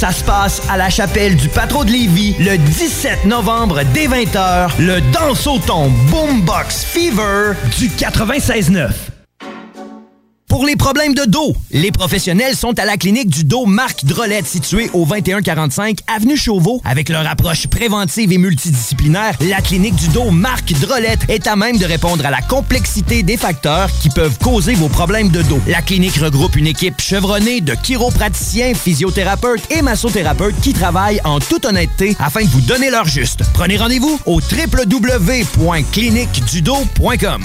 Ça se passe à la chapelle du Patro de Lévis le 17 novembre dès 20h. Le Dansoton Boombox Fever du 96.9. Pour les problèmes de dos, les professionnels sont à la clinique du dos Marc Drolette située au 2145 Avenue Chauveau. Avec leur approche préventive et multidisciplinaire, la clinique du dos Marc Drolette est à même de répondre à la complexité des facteurs qui peuvent causer vos problèmes de dos. La clinique regroupe une équipe chevronnée de chiropraticiens, physiothérapeutes et massothérapeutes qui travaillent en toute honnêteté afin de vous donner leur juste. Prenez rendez-vous au www.cliniquedudo.com.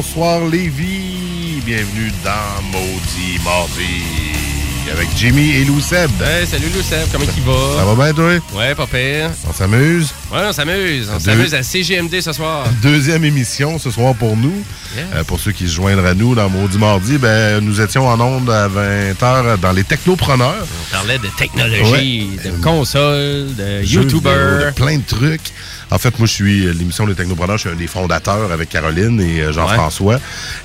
Bonsoir Lévi, bienvenue dans Maudit Mardi avec Jimmy et Lou Seb. Hey, salut Lou Seb, comment il va? Ça va bien toi? Ouais, pas pire. On s'amuse? Ouais, on s'amuse. On Deux- s'amuse à CGMD ce soir. Deuxième émission ce soir pour nous. Yes. Euh, pour ceux qui se joindraient à nous dans Maudit Mardi, ben, nous étions en onde à 20h dans les technopreneurs. On parlait de technologie, de consoles, de YouTubers. de plein de trucs. En fait, moi, je suis euh, l'émission Les Technopreneurs, je suis un des fondateurs avec Caroline et euh, Jean-François.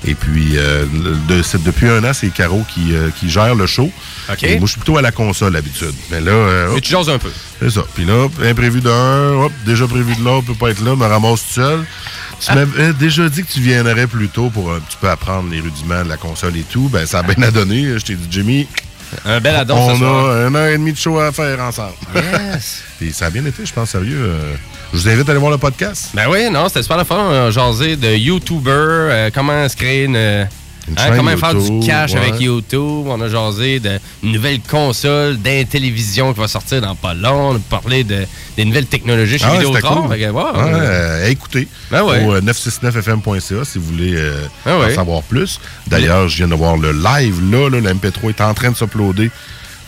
Et puis, euh, de- depuis un an, c'est Caro qui, euh, qui gère le show. OK. Et moi, je suis plutôt à la console d'habitude. Mais là, euh, Mais tu jases un peu. C'est ça. Puis là, imprévu d'un, hop, déjà prévu de l'autre, peut pas être là, me ramasse tout seul. Tu m'avais déjà dit que tu viendrais plus tôt pour un petit peu apprendre les rudiments de la console et tout. Ben, ça a bien à donner. Je t'ai dit, Jimmy, Un bel addon on ce soir. a une heure et demie de show à faire ensemble. Yes. Puis ça a bien été, je pense, sérieux. euh, je vous invite à aller voir le podcast. Ben oui, non, c'était super le fun. On a jasé de YouTuber, euh, comment se créer une. Hein, chaîne comment faire du YouTube, cash ouais. avec YouTube? On a jasé de une nouvelle console d'intellivision qui va sortir dans pas long. On a parlé de, des nouvelles technologies chez Ah Vidéotron. cool. Wow, euh, euh, écoutez, Ben ouais. au euh, 969fm.ca si vous voulez euh, Ah ouais. en savoir plus. D'ailleurs, je viens de voir le live, là, là, le MP3 est en train de s'uploader.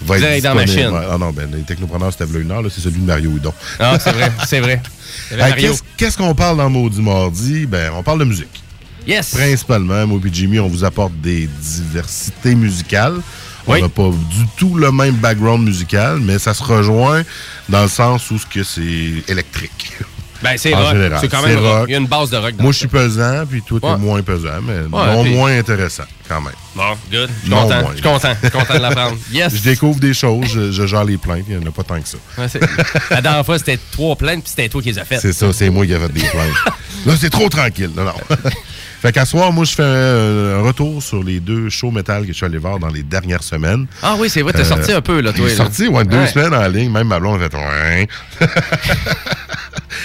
Va être dans machine. Ouais, Ah non, ben, les technopreneurs, c'était v'là une heure, là, c'est celui de Mario Hudon. Ah, c'est vrai, c'est vrai. Hey, qu'est-ce qu'on parle dans Maudit Mardi? Ben, on parle de musique. Yes! Principalement, moi et Jimmy, on vous apporte des diversités musicales. On Oui. n'a pas du tout le même background musical, mais ça se rejoint dans le sens où ce que c'est électrique. Ben, c'est rock. C'est quand même rock. Il y a une base de rock dans Moi, je suis pesant, puis toi, t'es Ouais. moins pesant, mais non puis- moins intéressant, quand même. Bon, good. Je suis content. Je suis content. De l'apprendre. Yes! Je découvre des choses, je, je gère les plaintes, il n'y en a pas tant que ça. Ouais, La dernière fois, c'était trois plaintes, puis c'était toi qui les as faites. C'est ça, c'est moi qui ai fait des plaintes. Là, c'est trop tranquille. Non, non. Fait qu'à soir, moi, je fais un, un retour sur les deux shows métal que je suis allé voir dans les dernières semaines. Ah oui, c'est vrai, t'as Euh, sorti un peu, là, toi. Là. sorti, ouais, deux Ouais. semaines en ligne. Même ma blonde a fait.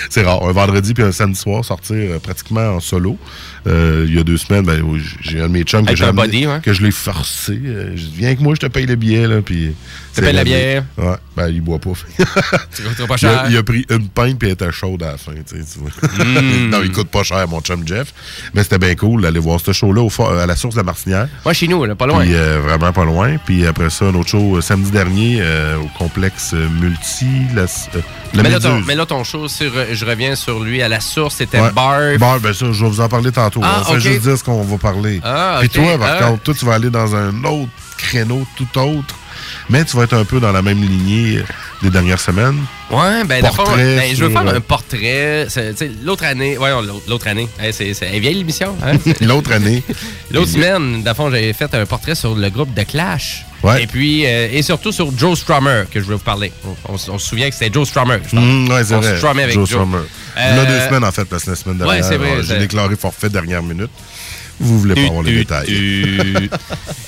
C'est rare. Un vendredi puis un samedi soir, sortir euh, pratiquement en solo. Euh, il y a deux semaines, ben, j'ai un de mes chums que j'ai body, ouais. que je l'ai forcé. Euh, je dis, viens avec moi, je te paye le billet. Là, puis c'est payes la bière. Ouais, ben, il boit pas. Tu il, a, cher. il a pris une pinte puis elle était chaude à la fin. tu tu vois. Mm. non, il coûte pas cher, mon chum Jeff. Mais c'était bien cool d'aller voir ce show-là à la source de la Martinière. Ouais, chez nous, là, pas loin. Puis euh, vraiment pas loin. Puis après ça, un autre show samedi dernier au complexe Multi. La mais, là, ton, mais là, ton show, sur, je reviens sur lui, à la source, c'était Ouais. Bar. Bon, ben ça, je vais vous en parler tantôt. Ah, On fait juste dire ce qu'on va parler. Ah, Puis toi, par Ah. contre, toi, tu vas aller dans un autre créneau tout autre. Mais tu vas être un peu dans la même lignée des dernières semaines. Ouais, ben, fond, Portrait ben, je veux faire euh, un portrait. L'autre année, ouais, l'autre année, Hey, c'est vieille l'émission. Hein? L'autre année. L'autre semaine, fond, j'avais fait un portrait sur le groupe de Clash. Ouais. Et puis, euh, et surtout sur Joe Strummer, que je voulais vous parler. On, on se- on se souvient que c'était Joe Strummer, je. Mmh, ouais, on vrai. avec Joe Joe. Strummer. Euh, Il y a deux semaines, en fait, parce que la semaine dernière, ouais, j'ai déclaré forfait dernière minute. Vous voulez pas avoir les détails.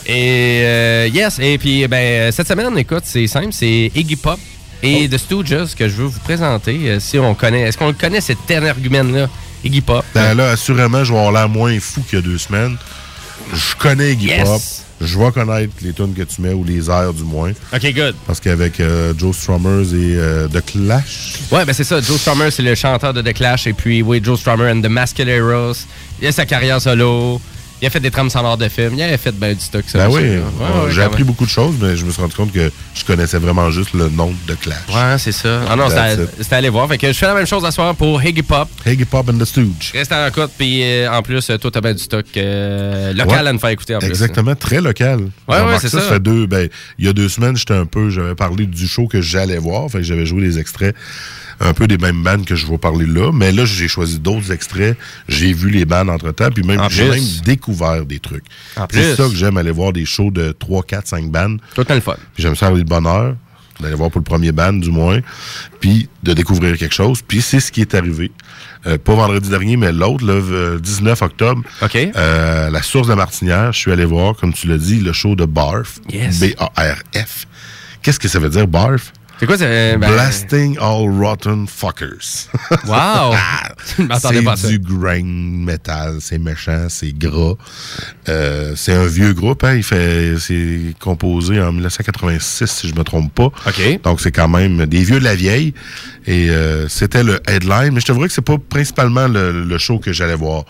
et euh, yes, et puis ben cette semaine, écoute, c'est simple, c'est Iggy Pop et The Stooges que je veux vous présenter. euh, si on connaît, est-ce qu'on le connaît cet énergumène-là, Iggy Pop? Ben là, assurément, je vais avoir l'air moins fou qu'il y a deux semaines. Je connais Iggy Yes. Pop. Je vais connaître les tunes que tu mets, ou les airs du moins. Ok, good. Parce qu'avec euh, Joe Strummers et euh, The Clash, Ouais, ben c'est ça. Joe Strummer, c'est le chanteur de The Clash. Et puis, oui, Joe Strummer and the Mascareros. Il a sa carrière solo. Il a fait des trames sonores de films. Il a fait ben, du stock. ça, ben oui, là. Ouais, ouais, j'ai appris beaucoup de choses, mais je me suis rendu compte que je connaissais vraiment juste le nom de Clash. Ouais, c'est ça. Ah non, c'était aller voir. Fait que je fais la même chose à soir pour Iggy Pop. Iggy Pop and the Stooge. Reste à l'écoute, puis euh, en plus, toi, t'as bien du stock euh, local Ouais. à nous faire écouter en plus. Exactement, très local. Ouais, ouais, c'est ça. fait deux, ben, il y a deux semaines, j'étais un peu, j'avais parlé du show que j'allais voir, fait que j'avais joué des extraits un peu des mêmes bandes que je vais parler là, mais là, j'ai choisi d'autres extraits, j'ai vu les bandes entre-temps, puis même, En j'ai même découvert des trucs. C'est ça que j'aime, aller voir des shows de 3, 4, 5 bandes. Tout le fun. Puis j'aime ça avoir le bonheur d'aller voir pour le premier band, du moins, puis de découvrir quelque chose. Puis c'est ce qui est arrivé. Euh, pas vendredi dernier, mais l'autre, le 19 octobre, OK. euh, la source de Martinière, je suis allé voir, comme tu l'as dit, le show de Barf. Yes. B-A-R-F. Qu'est-ce que ça veut dire, Barf? C'est quoi, c'est. ben, Blasting all rotten fuckers. Wow! Ça. c'est du grain metal, c'est méchant, c'est gras. Euh, c'est un vieux groupe, hein, il fait, c'est composé en 1986 si je me trompe pas. OK. Donc c'est quand même des vieux de la vieille. Et euh, c'était le headline, mais je te que c'est pas principalement le, le show que j'allais voir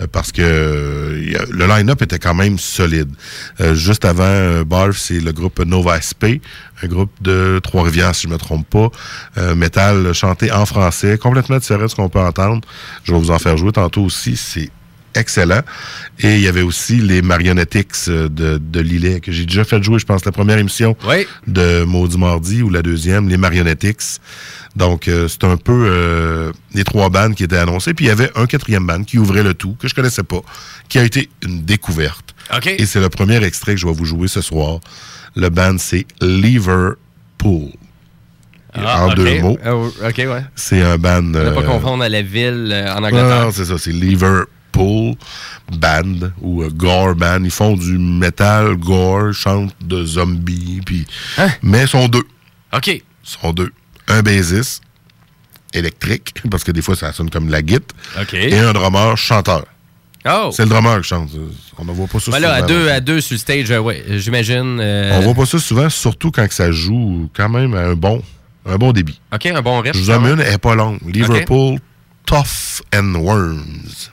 euh, parce que le line-up était quand même solide. Juste avant Barf, c'est le groupe Nova SP, un groupe de Trois-Rivières si je me trompe pas, euh, métal chanté en français, complètement différent de ce qu'on peut entendre. Je vais vous en faire jouer tantôt aussi, c'est excellent. Et il y avait aussi les Marionettix euh, de, de Lillet, que j'ai déjà fait jouer, je pense, la première émission Oui. de Maudit Mardi ou la deuxième, les Marionettix. Donc, euh, c'est un peu euh, les trois bandes qui étaient annoncées. Puis, il y avait un quatrième band qui ouvrait le tout, que je connaissais pas, qui a été une découverte. Et c'est le premier extrait que je vais vous jouer ce soir. Le band, c'est Liverpool. Ah, en deux mots. Euh, OK, ouais. C'est un band... Ne pas euh, confondre à la ville euh, en Angleterre. non, c'est ça, c'est Liverpool Band ou euh, Gore Band. Ils font du metal gore, chantent de zombies, puis... Hein? Mais ils sont deux. OK. Ils sont deux. Un bassiste électrique, parce que des fois, ça sonne comme la guitare, OK. et un drummer chanteur. Oh! C'est le drummer qui chante. On ne voit pas ça Ben là, à souvent. deux, à deux sur le stage, euh, ouais, j'imagine. euh, On voit pas ça souvent, surtout quand que ça joue quand même à un bon, un bon débit. OK, un bon rythme. Je vous une, elle n'est pas longue. Liverpool, Tough and Worms.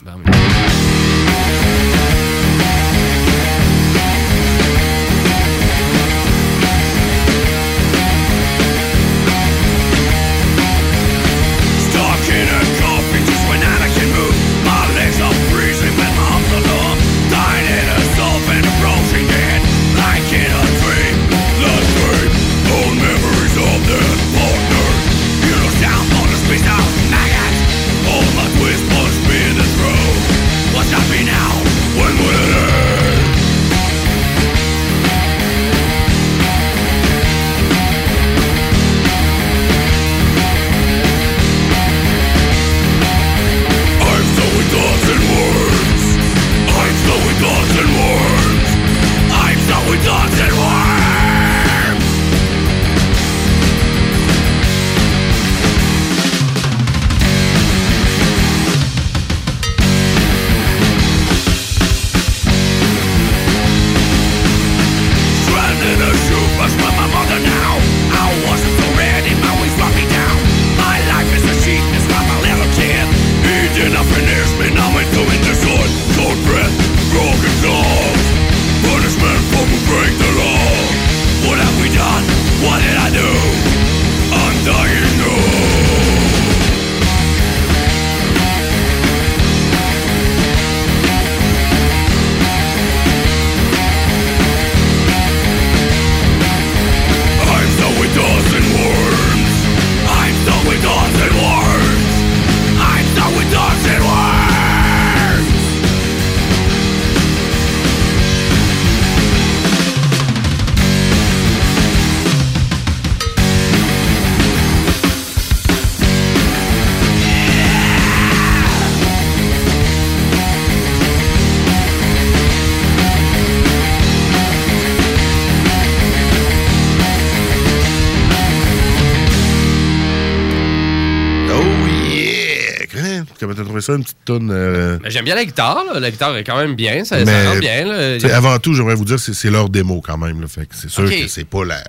J'aime bien la guitare, là. la guitare est quand même bien, ça, rentre bien. là. avant tout, j'aimerais vous dire, c'est c'est leur démo quand même. Là, fait que c'est sûr Ok. que c'est pas la-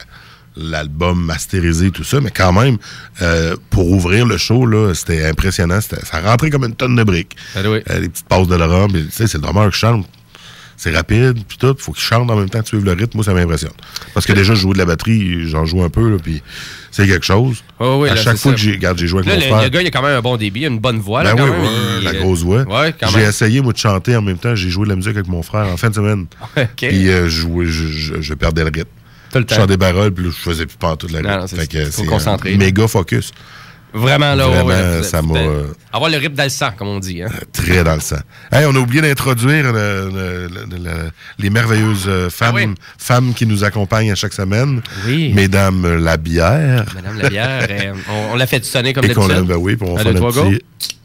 l'album masterisé, tout ça, mais quand même, euh, pour ouvrir le show, là, c'était impressionnant. Ça rentrait comme une tonne de briques. Ah oui. Euh, les petites passes de Laurent, puis, tu sais, c'est le drummer qui chante. C'est rapide, puis tout. Faut qu'il chante en même temps, tu suives le rythme. Moi, ça m'impressionne. Parce que déjà, je jouais de la batterie, j'en joue un peu, puis c'est quelque chose. Oh oui, à là, chaque fois ça. que j'ai, regarde, j'ai joué avec Là, mon le, frère. le gars, il a quand même un bon débit, une bonne voix. Ben là, quand oui, même. ouais, Il- la grosse voix. Ouais, J'ai essayé, moi, de chanter en même temps. J'ai joué de la musique avec mon frère en fin de semaine. Puis euh, je, perdais le rythme. Tout le Je chantais des paroles, puis je faisais plus pantoute la Non, rythme. non, c'est- Fait que c'est là. méga focus. Vraiment, là, Vraiment, ouais, ça m'a, euh, Avoir le rythme dans le sang, comme on dit. Hein. Très dans le sang. Hey, on a oublié d'introduire le- le- le- le- les merveilleuses euh, femmes, Ah oui. femmes qui nous accompagnent à chaque semaine. Oui. Mesdames euh, la bière. Madame Labière, euh, on, on l'a fait sonner comme d'habitude. ben oui, puis on fait un petit...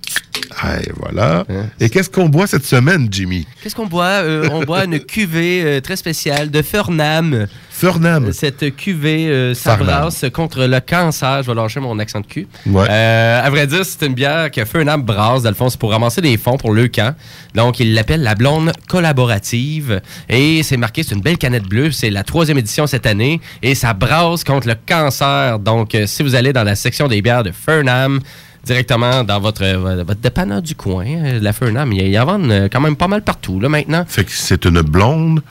Hey, voilà. Et qu'est-ce qu'on boit cette semaine, Jimmy? Qu'est-ce qu'on boit? Euh, on boit une cuvée euh, très spéciale de Fernam. Fernam. Cette cuvée euh, s'abrasse contre le cancer. Je vais lâcher mon accent de cul. Ouais. Euh, à vrai dire, c'est une bière que Fernam brasse, dans le fond, c'est pour ramasser des fonds pour le camp. Donc, il l'appelle la blonde collaborative. Et c'est marqué, c'est une belle canette bleue. C'est la troisième édition cette année. Et ça brasse contre le cancer. Donc, euh, si vous allez dans la section des bières de Fernam, directement dans votre, euh, votre dépanneur du coin, euh, la Fernam, il y en vendent euh, quand même pas mal partout, là, maintenant. Fait que c'est une blonde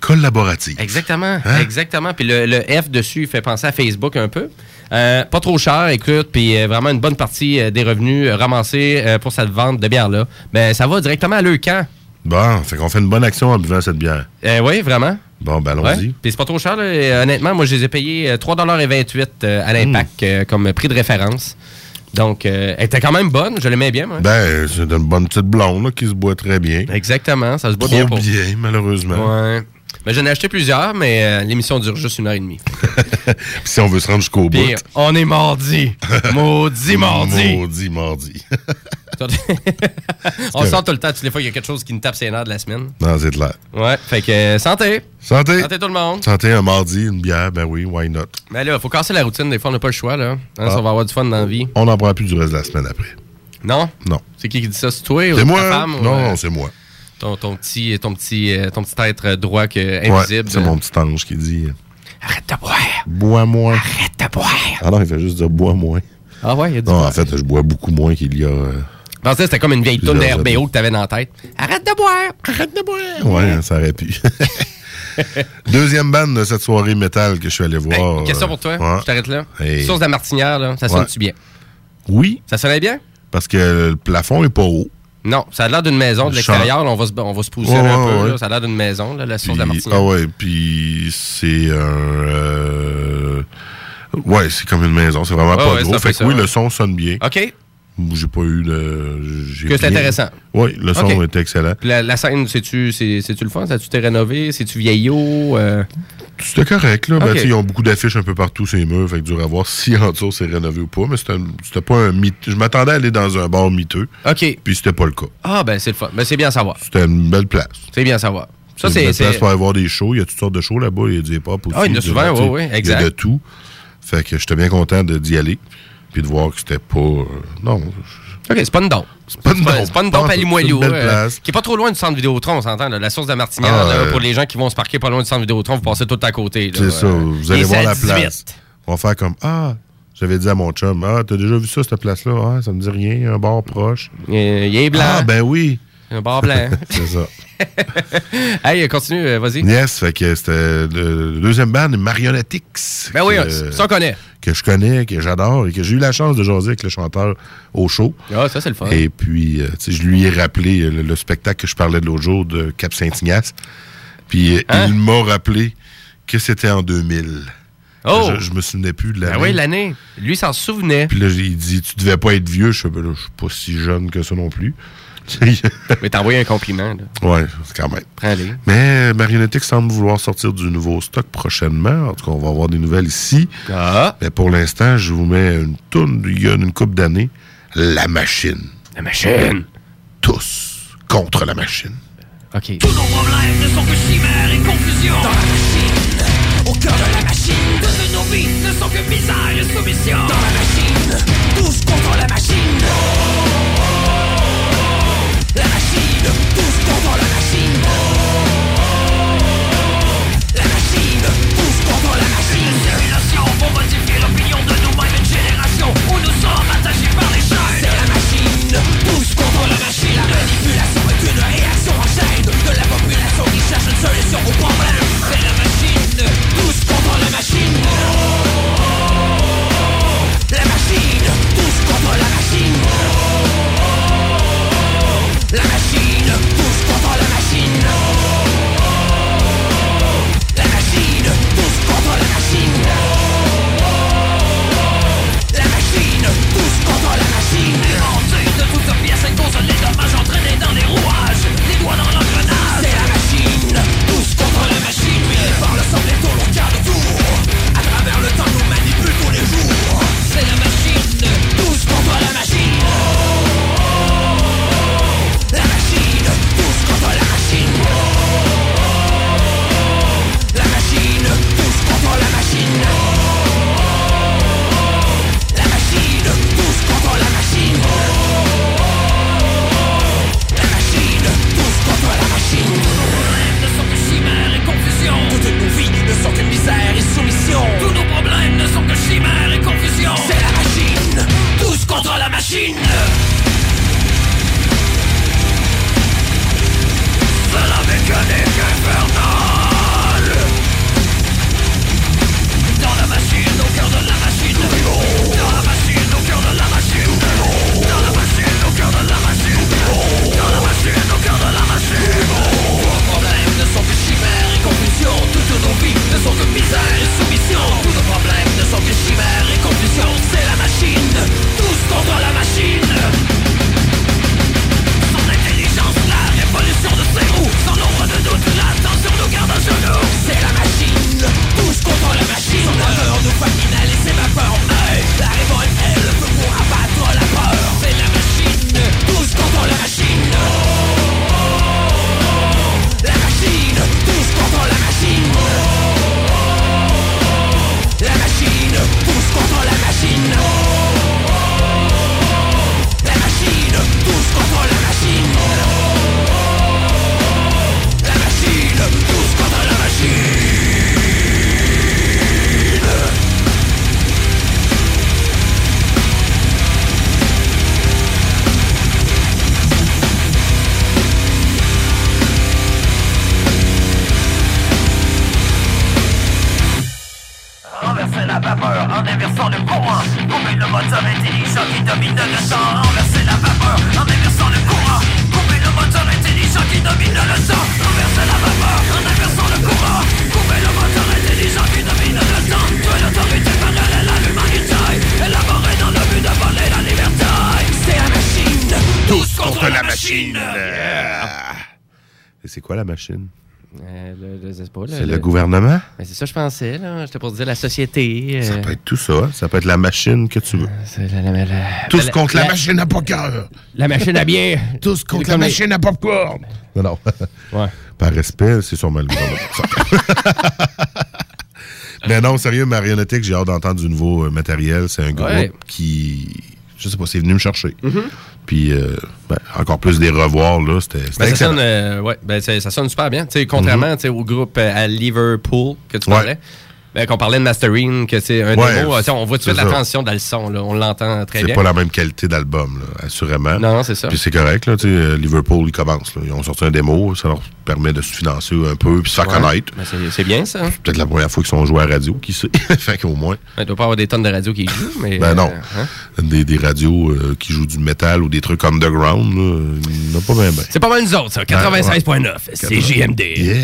collaborative. Exactement, Hein? exactement. Puis le, le F dessus il fait penser à Facebook un peu. Euh, pas trop cher, écoute, puis euh, vraiment une bonne partie euh, des revenus ramassés pour cette vente de bière-là. Ben, ça va directement à leur camp. Bon, fait qu'on fait une bonne action en buvant cette bière. Oui, vraiment. Bon, ben Ouais. allons-y. Puis c'est pas trop cher, là. Honnêtement, moi, je les ai payés euh, 3,28 euh, à l'impact euh, comme prix de référence. Donc, euh, elle était quand même bonne, je l'aimais bien, moi. Ben, c'est une bonne petite blonde là, qui se boit très bien. Exactement, ça se boit Trop bien pour... bien, malheureusement. Ouais. Ben, j'en ai acheté plusieurs, mais euh, l'émission dure juste une heure et demie. Puis si on veut se rendre jusqu'au bout. On est mardi. Maudit mardi. Maudit mardi. on sort tout le temps, toutes les fois qu'il y a quelque chose qui nous tape ses nerfs de la semaine. non, c'est clair. Ouais, fait que euh, santé. Santé. Santé tout le monde. Santé un mardi, une bière, ben oui, why not? Mais là, faut casser la routine, des fois on n'a pas le choix, là. Hein, Ah. Ça va avoir du fun dans la vie. On n'en prend plus du reste de la semaine après. Non? Non. C'est qui qui dit ça? C'est toi ou C'est ta moi? femme? ou, non, euh, non, c'est moi. ton, ton petit, ton, petit, euh, ton petit être droit que, Ouais, invisible? c'est mon petit ange qui dit Arrête de boire. Bois moins. Arrête de boire. Ah non, il fait juste dire bois moins. Ah ouais, il y a du Non, en fait, je bois beaucoup moins qu'il y a. euh, Je pensais que c'était comme une vieille Plusieurs d'RBO que t'avais dans la tête. Arrête de boire. Arrête de boire. Ouais, ça aurait pu. Deuxième bande de cette soirée métal que je suis allé Hey, voir. question pour toi. Ouais. Je t'arrête là. Hey. Source de la martinière, là, ça sonne-tu bien? Oui, Ça sonnait bien? parce que le plafond est pas haut. Non, ça a l'air d'une maison de Le l'extérieur. On va se, on va se positionner Ouais, un peu. ouais. là. Ça a l'air d'une maison, là, la source de la martinière. ah ouais, puis c'est un. euh, Ouais, c'est comme une maison. C'est vraiment pas ouais, gros. Fait que ça, oui, le son sonne bien. OK. J'ai pas eu de. Que c'est intéressant. Oui, le son était excellent. La, la scène, c'est-tu c'est, c'est-tu le fun? Ça tu rénové? C'est-tu vieillot? Euh, C'était correct, là. Ben, ils ont beaucoup d'affiches un peu partout, ces murs. Fait que dur à voir si en dessous c'est rénové ou pas. Mais c'était pas un mythe. Je m'attendais à aller dans un bar miteux. OK. Puis c'était pas le cas. Ah, ben c'est le fun. Ben, c'est bien à savoir. C'était une belle place. C'est bien à savoir. Ça, une c'est. belle c'est- place pour aller voir des shows. Il y a toutes sortes de shows là-bas. Il y a du hip-hop aussi. Ah, il y en a souvent, sais. ouais, ouais, Il y a exact. de tout. Fait que j'étais bien content d'y aller. Puis de voir que c'était pas. euh, non. OK, c'est pas une dompe. C'est pas une dompe. C'est pas une dompe à. Limoilou. Euh, qui est pas trop loin du centre Vidéotron, on s'entend. La source de la Martinière, Ah, là, pour les gens qui vont se parquer pas loin du centre Vidéotron, vous passez tout à côté. C'est ça. Euh, Vous allez voir la 18. place. On va faire comme Ah, j'avais dit à mon chum, Ah, t'as déjà vu ça, cette place-là? Ah, ça me dit rien, un bar proche. Il est blanc. Ah, ben oui. Un bar blanc. C'est ça. hey, continue, euh, vas-y. Yes, fait que c'était le deuxième band, Marionettix. Ben oui, que, ça on connaît. que je connais, que j'adore et que j'ai eu la chance de jaser avec le chanteur au show. Ah, ça, c'est le fun. Et puis, euh, je lui ai rappelé euh, le, le spectacle que je parlais de l'autre jour de Cap Saint-Ignace. Puis Hein? il m'a rappelé que c'était en 2000. Oh! Je, je me souvenais plus de l'année. Ben oui, l'année. Lui, s'en souvenait. Puis là, il dit, tu devais pas être vieux. Je ben je suis pas si jeune que ça non plus. Mais t'as envoyé un compliment, là. ouais, c'est quand même. Prends-les. Mais Marionnettix semble vouloir sortir du nouveau stock prochainement. En tout cas, on va avoir des nouvelles ici. Ah! Mais pour l'instant, je vous mets une tourne il y a une couple d'années. La machine. La machine! Tous contre la machine. OK. Tous nos problèmes ne sont que chimères et confusion Dans la machine, au cœur de la machine Toutes nos vies ne sont que misère et soumission Dans la machine, tous contre la machine Solution au problème, c'est la machine. Tous contre la machine. Euh, le- le- c'est le gouvernement? Ben, c'est ça que je pensais, là. J'étais pour dire la société. Ça euh, peut être tout ça. Ça peut être la machine que tu veux. c'est la, la- la- Tous contre la, la- machine à poker. La machine à bien. Tous contre la machine à popcorn. Non, non. Ouais. Par respect, c'est sûrement le gouvernement. Mais non, sérieux, Marionnetique, j'ai hâte d'entendre du nouveau euh, matériel. C'est un groupe Ouais. Qui, je sais pas, c'est venu me chercher. Puis, euh, ben, encore plus des revoirs, là, c'était c'était Ben, ça, sonne, euh, ouais, ben, ça, ça sonne super bien. Tu sais, contrairement tu sais, au groupe euh, à Liverpool que tu Ouais. Ben, qu'on parlait de mastering, que c'est un Ouais, démo, on voit tout de suite c'est la transition dans le son. Là, on l'entend très C'est bien. pas la même qualité d'album, assurément. Non, non, c'est ça. Puis c'est correct, là, euh, Liverpool, ils commencent. là. Ils ont sorti un démo, ça leur permet de se financer un peu, puis se faire Ouais. connaître. Ben, c'est- c'est bien ça. Peut-être la première fois qu'ils sont joués à radio, qui sait. fait qu'au moins. Il doit pas avoir des tonnes de radios qui jouent, mais. Ben non. euh, hein? Des, des radios euh, qui jouent du métal ou des trucs underground, là, il n'y en a pas bien ben. C'est pas mal nous autres, ça. 96.9. C'est JMD. Yeah!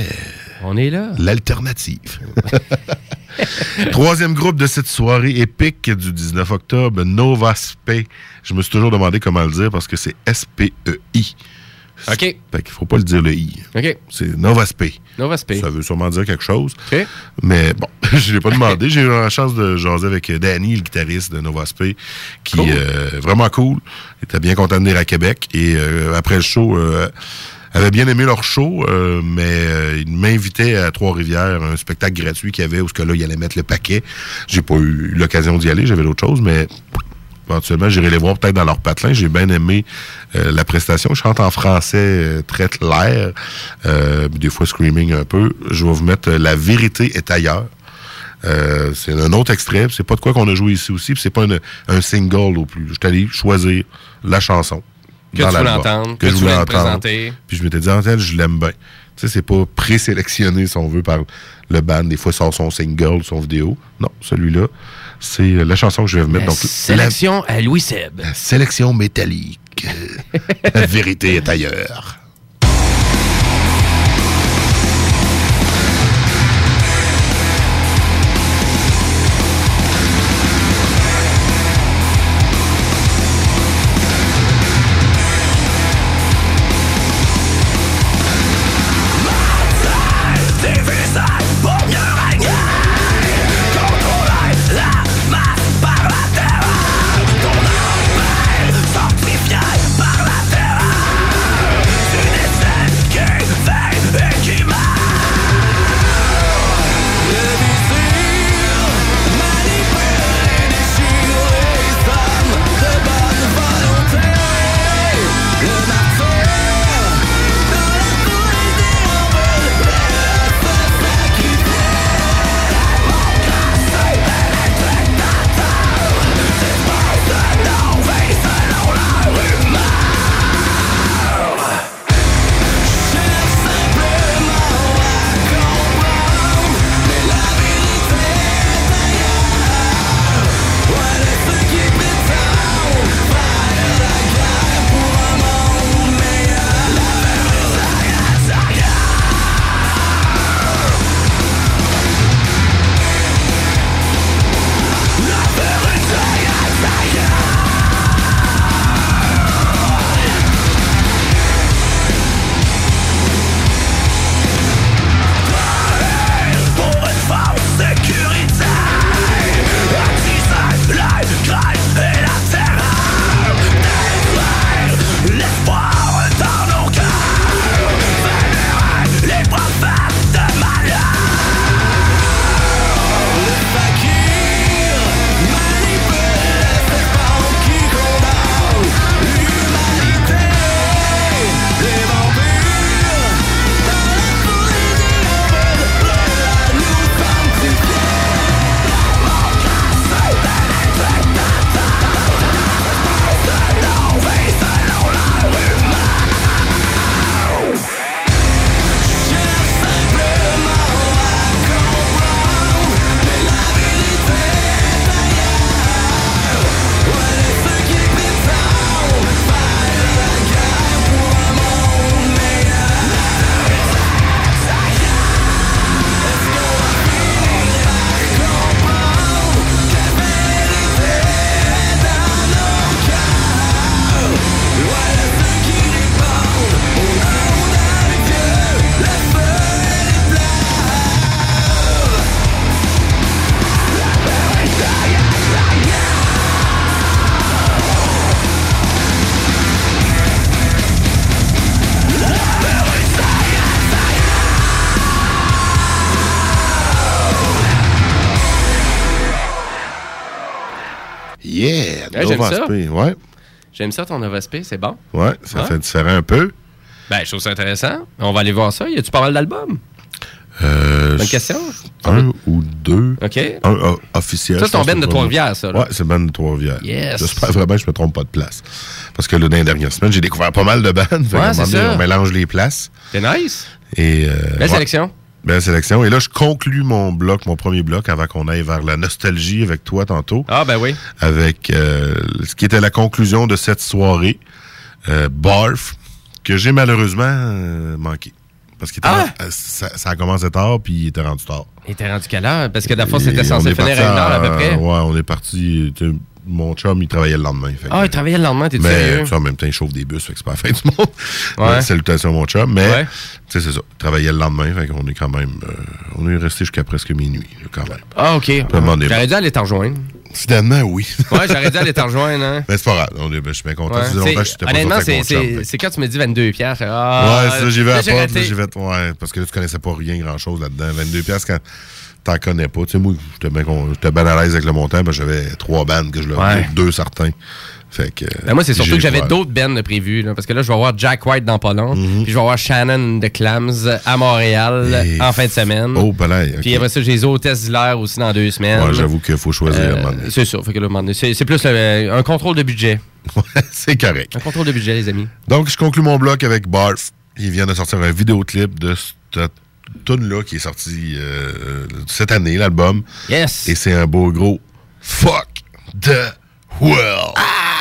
On est là. L'alternative. Troisième groupe de cette soirée épique du 19 octobre, Nova Spe. Je me suis toujours demandé comment le dire parce que c'est S-P-E-I. OK. Fait qu'il faut pas le dire le I. OK. C'est Nova Spe. Nova Spe. Ça veut sûrement dire quelque chose. OK. Mais bon, je l'ai pas demandé. J'ai eu la chance de jaser avec Danny, le guitariste de Nova Spe, qui Cool. euh, vraiment cool. Il était bien content de venir à Québec. Et euh, après le show, euh, avait bien aimé leur show, euh, mais euh, il m'invitait à Trois-Rivières, un spectacle gratuit qu'il y avait où ce que là, il allait mettre le paquet. J'ai pas eu l'occasion d'y aller, j'avais d'autres choses, mais éventuellement, j'irai les voir peut-être dans leur patelin. J'ai bien aimé euh, la prestation. Je chante en français euh, très clair, euh, des fois screaming un peu. Je vais vous mettre euh, La vérité est ailleurs. Euh, c'est un autre extrait. C'est pas de quoi qu'on a joué ici aussi. C'est pas un single au plus. Je suis allé choisir la chanson. Que dans tu voulais entendre, que je tu voulais présenter. Puis je m'étais dit, en tête, je l'aime bien. Tu sais, c'est pas présélectionné, si on veut, par le band. Des fois, il sort son single, son vidéo. Non, celui-là, c'est la chanson que je vais vous mettre. La Donc, la- sélection à Louis Seb. la sélection métallique. la vérité est ailleurs. Ouais, j'aime ça. Spé, ouais. J'aime ça, ton Space, c'est bon. Ouais, ça Ouais. fait différent un peu. Ben, je trouve ça intéressant. On va aller voir ça. Y a-tu pas mal d'albums? Euh, Bonne question. Un ou deux. OK. Un euh, officiel. Ça, c'est ton que de Trois-Rivières, ça, là. Ouais, c'est le band de Trois-Rivières. Yes. J'espère vraiment que je me trompe pas de place. Parce que là, dans les dernières semaines, j'ai découvert pas mal de bandes. Un c'est ça. On mélange les places. C'est nice. Et, euh, Belle ouais. sélection. Belle sélection. Et là, je conclus mon bloc, mon premier bloc, avant qu'on aille vers la nostalgie avec toi tantôt. Ah, ben oui. Avec euh, ce qui était la conclusion de cette soirée, euh, Barf, que j'ai malheureusement euh, manqué. Parce que Ah! ça, ça a commencé tard, puis il était rendu tard. Il était rendu quelle heure? Parce que Et c'était censé finir à une heure à peu près. Ouais, on est parti. Mon chum, il travaillait le lendemain. fait Ah, il travaillait le lendemain, t'es mais sérieux? tu sais, en même temps, il chauffe des bus, fait que c'est pas la fin du monde. Ouais. Salutations à mon chum. Mais, Ouais. tu sais, c'est ça. Il travaillait le lendemain, fait qu'on est quand même. euh, on est resté jusqu'à presque minuit, quand même. Ah, OK. J'aurais dû aller t'en rejoindre. Finalement, oui. Ouais, j'aurais dû aller t'en rejoindre, hein. Mais c'est pas grave. On est, ben, je suis bien content. Ouais. Longtemps Honnêtement, c'est quand tu me dis 22 piastres. Ah, ouais, c'est ça, j'y vais à la porte, là, j'y vais. Ouais, parce que là, tu connaissais pas rien grand-chose là-dedans. 22 piastres quand t'en connais pas. Tu sais, moi, j'étais bien bien à l'aise avec le montant, que j'avais trois bandes que je leur Ouais. deux certains. Fait que. Ben, moi, c'est surtout que j'avais d'autres bands de prévus. là, parce que là, je vais voir Jack White dans pas long. Mhm. Puis je vais voir Shannon de Clams à Montréal Et- en fin de semaine. Oh, ben Puis après ça, j'ai les hôtesses d'hilaire aussi dans deux semaines. Ouais, j'avoue qu'il faut choisir. Euh, c'est. Fait que là, donné, c'est plus un contrôle de budget. c'est correct. Un contrôle de budget, les amis. Donc, je conclus mon bloc avec Barf. Il vient de sortir un vidéoclip de cette tune-là qui est sorti euh, cette année, l'album. Yes. Et c'est un beau gros Fuck the World. J'aimerais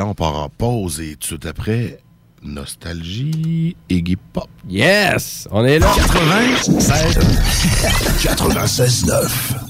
là, on part en pause et tout de suite après, Nostalgie, Iggy Pop. Yes! On est là. 96.9.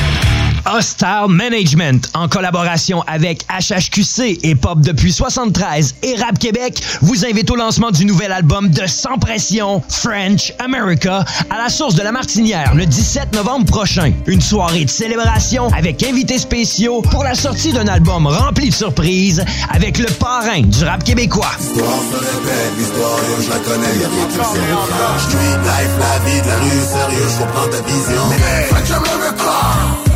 Hostile Management, en collaboration avec HHQC et Pop depuis 73 et Rap Québec, vous invite au lancement du nouvel album de Sans Pression, French America, à la source de la Martinière le 17 novembre prochain. Une soirée de célébration avec invités spéciaux pour la sortie d'un album rempli de surprises avec le parrain du rap québécois. L'histoire se répète, l'histoire, yo, je la connais, y'a rien qui me fait Street life, la vie de la rue, sérieux, je comprends ta vision. Mais fait que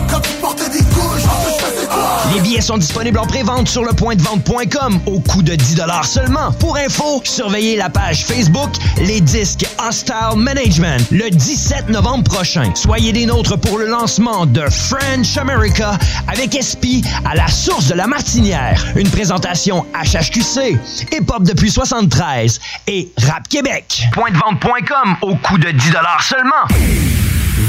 Les billets sont disponibles en pré-vente sur le pointdevente.com au coût de 10 seulement. Pour info, surveillez la page Facebook Les Disques Hostile Management le 17 novembre prochain. Soyez des nôtres pour le lancement de French America avec SP à la source de la Martinière. Une présentation HHQC, Hip-Hop depuis 73 et Rap Québec. Pointdevente.com au coût de 10 seulement.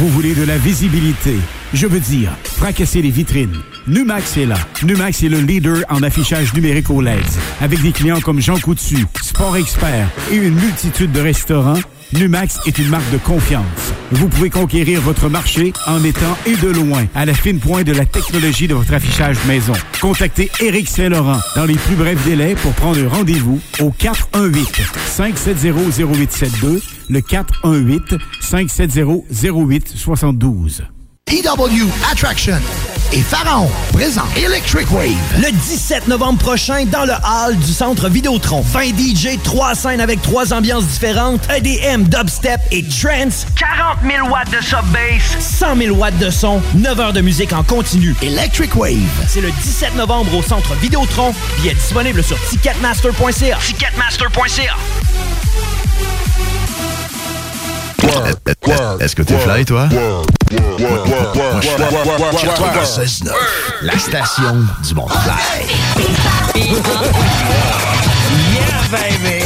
Vous voulez de la visibilité? Je veux dire, fracasser les vitrines. Numax est là. Numax est le leader en affichage numérique au LED. Avec des clients comme Jean Coutu, Sport Expert et une multitude de restaurants, Numax est une marque de confiance. Vous pouvez conquérir votre marché en étant et de loin à la fine pointe de la technologie de votre affichage maison. Contactez Éric Saint-Laurent dans les plus brefs délais pour prendre rendez-vous au 418 570 0872 le 418 570 0872. EW Attraction et Pharaon présent Electric Wave. Le 17 novembre prochain, dans le hall du centre Vidéotron. 20 DJ, 3 scènes avec 3 ambiances différentes, EDM, dubstep et trance, 40 000 watts de sub-bass, 100 000 watts de son, 9 heures de musique en continu. Electric Wave. C'est le 17 novembre au centre Vidéotron. Billets disponibles sur ticketmaster.ca. Ticketmaster.ca. Est-ce que t'es fly, toi? La station du monde. Yeah, baby!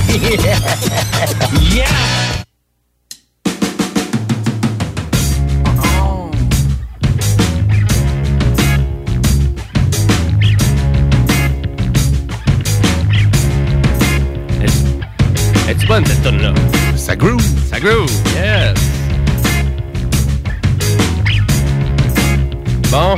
yeah! Es-tu bonne cette tune là Ça groove. Ça groove, yes. Bon,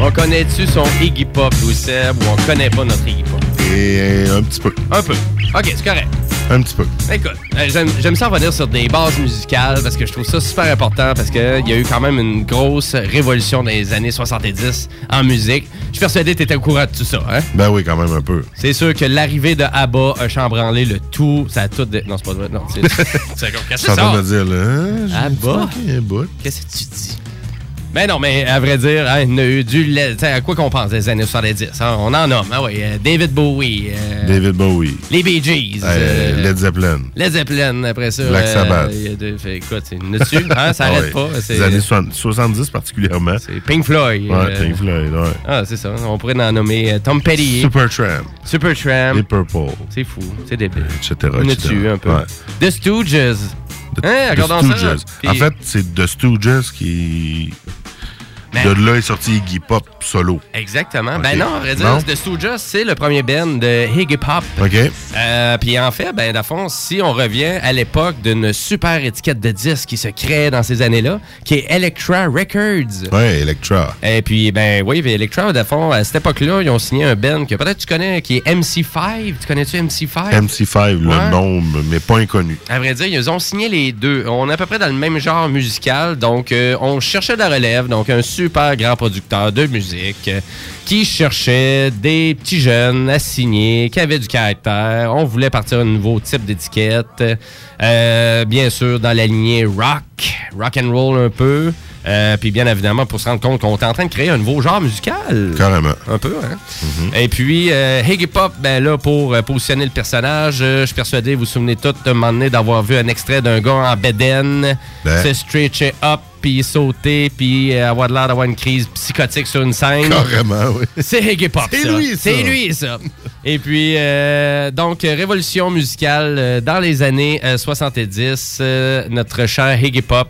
on connaît-tu son Iggy Pop, Louis Seb, ou on connaît pas notre Iggy Pop? Et un petit peu. Un peu. OK, c'est correct. Un petit peu. Écoute, euh, j'aime j'aime ça revenir sur des bases musicales parce que je trouve ça super important parce qu'il y a eu quand même une grosse révolution dans les années 70 en musique. Je suis persuadé que tu étais au courant de tout ça, hein? Ben oui, quand même un peu. C'est sûr que l'arrivée de ABBA a chambranlé le tout. Ça a tout. dé- Non, c'est pas vrai. Non, c'est. c'est comme. Je Qu'est-ce suis que en c'est train ça? de me dire, là, hein, j'ai ABBA? fucké un bout. Qu'est-ce que tu dis? Ben non, mais à vrai dire, hein, a eu du. À quoi qu'on pense des années 70? hein? On en nomme. Ah oui, euh, David Bowie. euh, David Bowie. Les Bee Gees. Euh, Led Zeppelin. Led Zeppelin, après ça. Black Sabbath. a fait, écoute, c'est une dessus, hein, ça Ah arrête ouais. pas. Les années 60 70 particulièrement. c'est Pink Floyd. Ouais, Pink Floyd, ouais. Ah, c'est ça. On pourrait en nommer Tom Petty. Supertramp. Supertramp. Les Purple. C'est fou, c'est débile. Etc. On etc. dessus un peu. Ouais. The Stooges. The- Hein, The ça. Stooges. Puis- En fait, c'est The Stooges qui. Mais- De là est sorti Iggy Pop solo. Exactement. Ben non, à vrai dire, Non? The Stooges, c'est le premier band de Iggy Pop. OK? Euh, Puis en fait, ben, dans fond, si on revient à l'époque d'une super étiquette de disques qui se crée dans ces années-là, qui est Elektra Records. Ouais, Electra. Et puis, ben oui, puis Elektra, dans fond, à cette époque-là, ils ont signé un band que peut-être tu connais, qui est MC5. Tu connais-tu MC5? MC5, le nom, mais pas inconnu. À vrai dire, ils ont signé les deux. On est à peu près dans le même genre musical. Donc, euh, on cherchait de la relève. Donc, un super grand producteur de musique euh, qui cherchait des petits jeunes à signer, qui avaient du caractère. On voulait partir un nouveau type d'étiquette. Euh, bien sûr, dans la lignée rock, rock and roll un peu. Euh, puis bien évidemment, pour se rendre compte qu'on est en train de créer un nouveau genre musical. Carrément. Un peu, hein? Et puis, euh, Iggy Pop, ben là, pour euh, positionner le personnage, je suis persuadé, vous vous souvenez tous de donné d'avoir vu un extrait d'un gars en bedaine Ben. se stretcher up, puis sauter, puis euh, avoir de l'air d'avoir une crise psychotique sur une scène. Carrément, oui. C'est Iggy Pop, C'est lui, ça. C'est lui, ça. Et puis, euh, donc, révolution musicale euh, dans les années euh, 70. euh, notre cher Iggy Pop,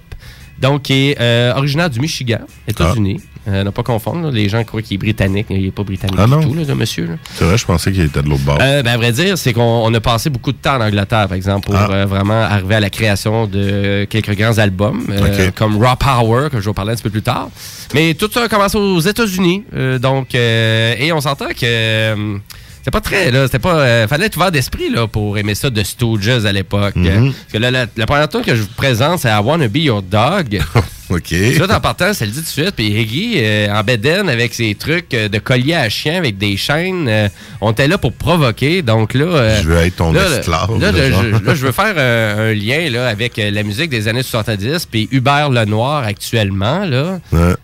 donc, qui est originaire du Michigan, États-Unis. Euh, ne pas confondre. là. Les gens croient qu'il est britannique. Il n'est pas britannique Ah non? du tout, là, le monsieur. C'est vrai, je pensais qu'il était de l'autre bord. Euh, ben, à vrai dire, c'est qu'on on a passé beaucoup de temps en Angleterre, par exemple, pour Ah. euh, vraiment arriver à la création de quelques grands albums, euh, comme Raw Power, que je vais vous parler un petit peu plus tard. Mais tout ça a commencé aux États-Unis. donc, et on s'entend que. c'était pas très, là, c'était pas. euh, fallait être ouvert d'esprit, là, pour aimer ça de Stooges à l'époque. Mhm. Euh, Parce que là, la, la première que je vous présente, c'est I Wanna Be Your Dog. OK. Tout en partant, ça le dit tout de suite. Puis Iggy, euh, en bedaine, avec ses trucs euh, de collier à chien, avec des chaînes, euh, on était là pour provoquer. Donc là... Je veux être ton là, esclave, Là, je, là, je veux faire un lien là, avec la musique des années 70, puis Hubert Lenoir actuellement. Là, Ouais.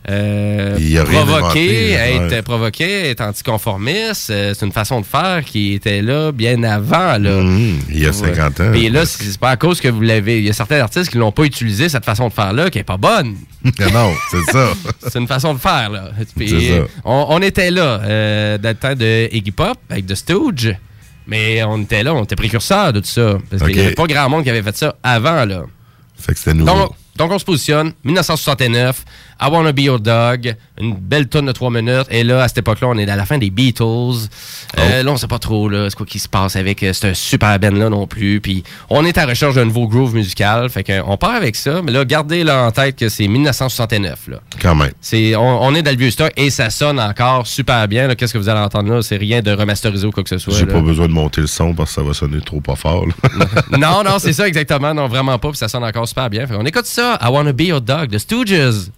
Il y a rien provoquer, inventé, être ouais. provoqué, être anticonformiste, c'est une façon de faire qui était là bien avant. Là. Mhm, il y a 50 ans. Et là, c'est c'est pas à cause que vous l'avez. Il y a certains artistes qui l'ont pas utilisé, cette façon de faire-là, qui est pas bonne. Non, c'est ça. c'est une façon de faire, là. Puis, ça. On, on était là, euh, dans le temps de Iggy Pop, avec The Stooge. Mais on était là, on était précurseurs de tout ça. Parce qu'il n'y avait pas grand monde qui avait fait ça avant, là. Fait que c'était nouveau. Donc, donc, on se positionne, 1969, I Wanna Be Your Dog, une belle tonne de 3 minutes. Et là, à cette époque-là, on est à la fin des Beatles. Oh. Euh, là, on sait pas trop, là, c'est quoi qui se passe avec euh, ce super band-là non plus. Puis, on est à la recherche d'un nouveau groove musical. Fait qu'on part avec ça. Mais là, gardez là en tête que c'est 1969, là. Quand même. C'est, on, on est dans le vieux stock et ça sonne encore super bien. là. Qu'est-ce que vous allez entendre là? C'est rien de remasterisé ou quoi que ce soit. J'ai là. pas besoin de monter le son parce que ça va sonner trop pas fort. là. non, non, c'est ça exactement. Non, vraiment pas. Puis ça sonne encore super bien. Fait on écoute ça. I Wanna Be Your Dog, The Stooges.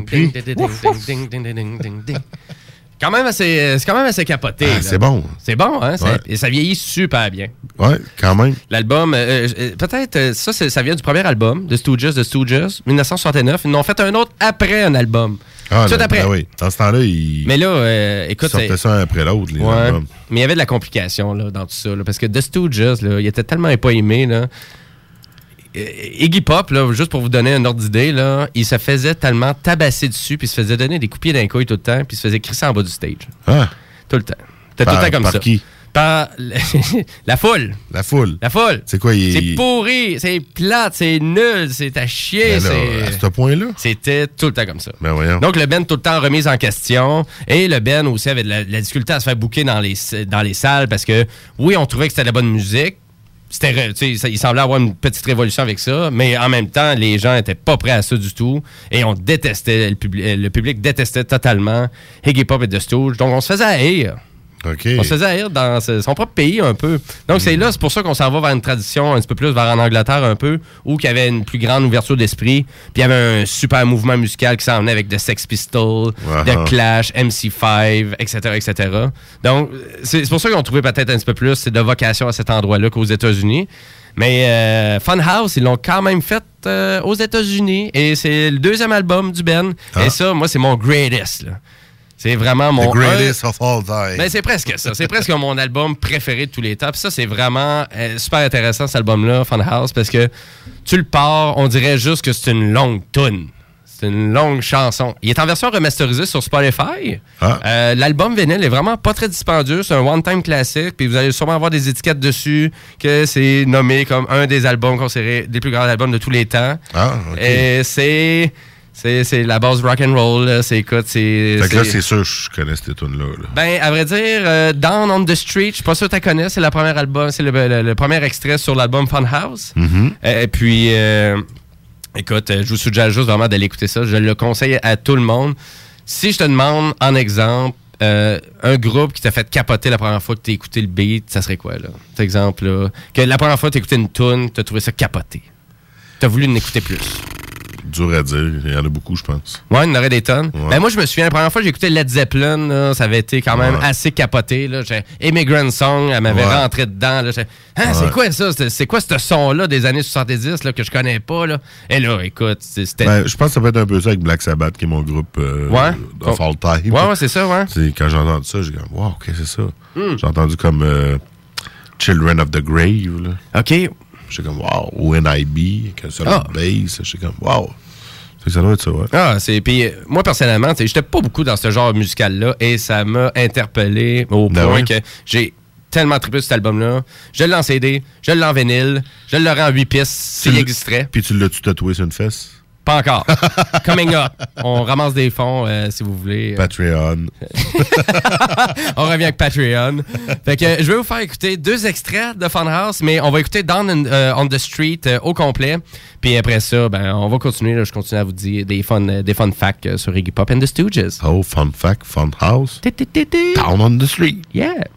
Et puis. Quand même assez, c'est quand même assez capoté. Ah, là. c'est bon. C'est bon, hein? Ouais. Et ça vieillit super bien. Ouais, quand même. L'album, euh, euh, peut-être, euh, ça, c'est- ça vient du premier album de Stooges, de Stooges, 1969. Ils en ont fait un autre après un album. Ah, Tout là, après. ben oui. Dans ce temps-là, ils Mais là, euh, écoute, sortaient c'est- ça un après l'autre, les Ouais. albums. Mais il y avait de la complication là, dans tout ça. là, parce que The Stooges, là, il était tellement pas aimé. Là. Euh, Iggy Pop, là, juste pour vous donner un ordre d'idée, là, il se faisait tellement tabasser dessus, puis il se faisait donner des pied d'un couille tout le temps, puis il se faisait crisser en bas du stage. Ah. Tout le temps. Tout le temps comme par ça. qui? Par la foule. La foule. La foule. C'est quoi, il C'est pourri, c'est plate, c'est nul, c'est à chier. Ben là, c'est- à ce point-là? C'était tout le temps comme ça. Ben voyons. Donc, le Ben tout le temps remise en question. Et le Ben aussi avait de la, de la difficulté à se faire bouquer dans les, dans les salles parce que, oui, on trouvait que c'était de la bonne musique. Ça- il semblait avoir une petite révolution avec ça, mais en même temps, les gens étaient pas prêts à ça du tout. Et on détestait, le, public, le public détestait totalement Iggy Pop et The Stooges. Donc, on se faisait haïr. On se faisait haïr dans son propre pays un peu. Donc, c'est là, c'est pour ça qu'on s'en va vers une tradition un petit peu plus vers en Angleterre un peu, où il y avait une plus grande ouverture d'esprit. Puis il y avait un super mouvement musical qui s'en venait avec The Sex Pistols. The Clash, MC5, etc., etc. Donc, c'est c'est pour ça qu'on trouvait peut-être un petit peu plus de vocation à cet endroit-là qu'aux États-Unis. Mais euh, Funhouse, ils l'ont quand même fait euh, aux États-Unis. Et c'est le deuxième album du Ben. Ah. Et ça, moi, c'est mon greatest. là. C'est vraiment mon... The greatest of all time. Ben, c'est presque ça. C'est presque mon album préféré de tous les temps. Puis ça, c'est vraiment euh, super intéressant, cet album-là, Funhouse, parce que tu le pars, on dirait juste que c'est une longue tune. C'est une longue chanson. Il est en version remasterisée sur Spotify. Ah. Euh, L'album vinyle est vraiment pas très dispendieux. C'est un one-time classique. Puis vous allez sûrement avoir des étiquettes dessus que c'est nommé comme un des albums considérés des plus grands albums de tous les temps. Ah. Et c'est... C'est la base rock and roll. C'est écoute, c'est. Fait que là, c'est sûr, je connais cette tune-là. là. Ben, à vrai dire, euh, Down on the Street, je suis pas sûr que tu connais, c'est le premier album, c'est le, le- le premier extrait sur l'album Funhouse. Mhm. Euh, Et puis, euh, écoute, euh, je vous suggère juste vraiment d'aller écouter ça. Je le conseille à tout le monde. Si je te demande, en exemple, euh, un groupe qui t'a fait capoter la première fois que t'as écouté le beat, ça serait quoi, là? Par exemple, là, que la première fois que t'as écouté une tune, t'as trouvé ça capoté. T'as voulu en écouter plus. Dur à dire. Il y en a beaucoup, je pense. Ouais, il y en aurait des tonnes. Ouais. Ben moi, je me souviens, la première fois que j'ai écouté Led Zeppelin, là, ça avait été quand même Ouais. assez capoté. Là. J'ai- Immigrant Song, elle m'avait Ouais. rentré dedans. Là. Hein, C'est quoi ça? C'est quoi ce son-là des années 70 là, que je connais pas? Là? Et là, écoute, c'était... Ben, je pense que ça peut être un peu ça avec Black Sabbath, qui est mon groupe euh, Ouais. of all time. Ouais, ouais, c'est ça, ouais. Quand j'ai entendu ça, j'ai dit, wow, que c'est ça? Hmm. J'ai entendu comme euh, Children of the Grave. Là. OK. J'étais comme, wow, ONIB, avec un solo Ah. bass. J'étais comme, wow. Ça doit être ça, ouais. Ah, c'est. Puis euh, moi, personnellement, j'étais pas beaucoup dans ce genre musical-là et ça m'a interpellé au Ben point oui. que j'ai tellement trippé sur cet album-là. Je l'ai en CD, je l'ai en vinyle, je l'aurai en 8 pistes s'il existerait. Puis tu l'as-tu tatoué sur une fesse? Pas encore. Coming up. On ramasse des fonds, euh, si vous voulez. Patreon. on revient avec Patreon. Fait que euh, je vais vous faire écouter deux extraits de Funhouse, mais on va écouter Down in- euh, on the Street euh, au complet. Puis après ça, ben, on va continuer. là. je continue à vous dire des fun, des fun facts sur Iggy Pop and the Stooges. Oh, fun fact, fun house. Down on the street. Yeah.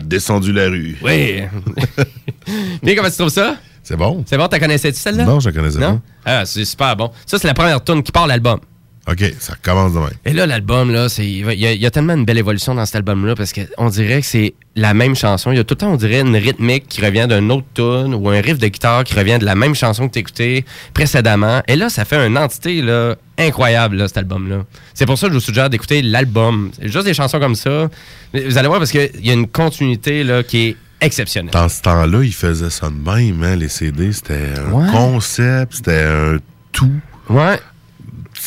Descendu la rue. Oui. Mais comment tu trouves ça? C'est bon. C'est bon, t'as connaissais-tu celle-là? Non, je la connaissais Non? Ah, c'est super bon. Ça, c'est la première tune qui part l'album. OK, ça commence demain. Et là, l'album, là, c'est. Il y, a- il y a tellement une belle évolution dans cet album-là parce qu'on dirait que c'est la même chanson. Il y a tout le temps, on dirait, une rythmique qui revient d'une autre tune ou un riff de guitare qui revient de la même chanson que tu écouté précédemment. Et là, ça fait une entité, là, incroyable, là, cet album-là. C'est pour ça que je vous suggère d'écouter l'album. Juste des chansons comme ça. Vous allez voir parce qu'il y a une continuité, là, qui est exceptionnelle. Dans ce temps-là, ils faisaient ça de même, hein, les CD. C'était un Ouais. concept, c'était un tout. Ouais.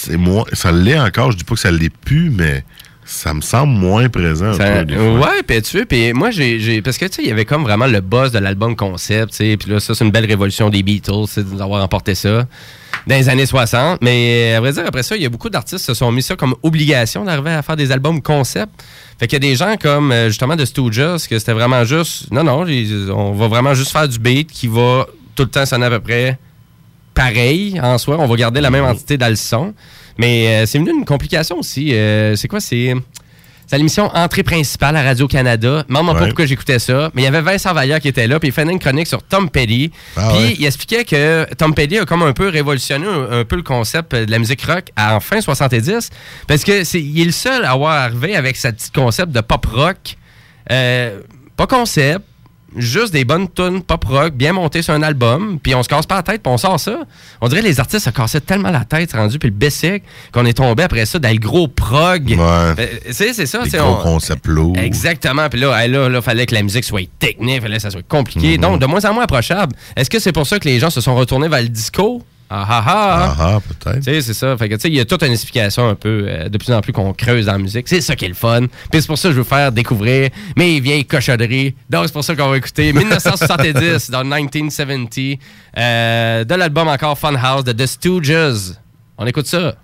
C'est moins, ça l'est encore, je dis pas que ça l'est plus, mais ça me semble moins présent. Ça- peu, ouais, puis tu sais, puis moi j'ai parce que tu sais il y avait comme vraiment le boss de l'album concept, tu sais, puis là ça c'est une belle révolution des Beatles, c'est d'avoir emporté ça dans les années 60, mais à vrai dire après ça, il y a beaucoup d'artistes qui se sont mis ça comme obligation d'arriver à faire des albums concept. Fait qu'il y a des gens comme euh, justement de Stooges que c'était vraiment juste non non, on va vraiment juste faire du beat qui va tout le temps sonner à peu près pareil en soi. On va garder la même entité dans le son. Mais euh, c'est venu une complication aussi. Euh, c'est quoi? C'est. C'est l'émission Entrée principale à Radio-Canada. Pas Ouais. pourquoi j'écoutais ça. Mais il y avait Vincent Vallière qui était là, puis il faisait une chronique sur Tom Petty. Ah puis ouais. il expliquait que Tom Petty a comme un peu révolutionné un, un peu le concept de la musique rock en fin 70. Parce que c'est il est le seul à avoir arrivé avec sa petite concept de pop rock. Euh, pas concept, juste des bonnes tunes pop rock bien montées sur un album, puis on se casse pas la tête, puis on sort ça. On dirait que les artistes se cassaient tellement la tête, rendu puis le basic, qu'on est tombé après ça dans le gros prog. Ouais. Euh, c'est c'est ça, c'est gros on- concepts lourds. Exactement. Puis là, là, là, fallait que la musique soit technique, fallait que ça soit Mhm. compliqué. Donc, de moins en moins approchable. Est-ce que c'est pour ça que les gens se sont retournés vers le disco? Ah ah ah! Ah ah, peut-être. Tu sais, c'est ça. Fait que, tu sais, il y a toute une explication un peu, euh, de plus en plus qu'on creuse dans la musique. C'est ça qui est le fun. Puis c'est pour ça que je veux faire découvrir mes vieilles cochonneries. Donc, c'est pour ça qu'on va écouter 1970 dans 1970 euh, de l'album encore Funhouse de The Stooges. On écoute ça.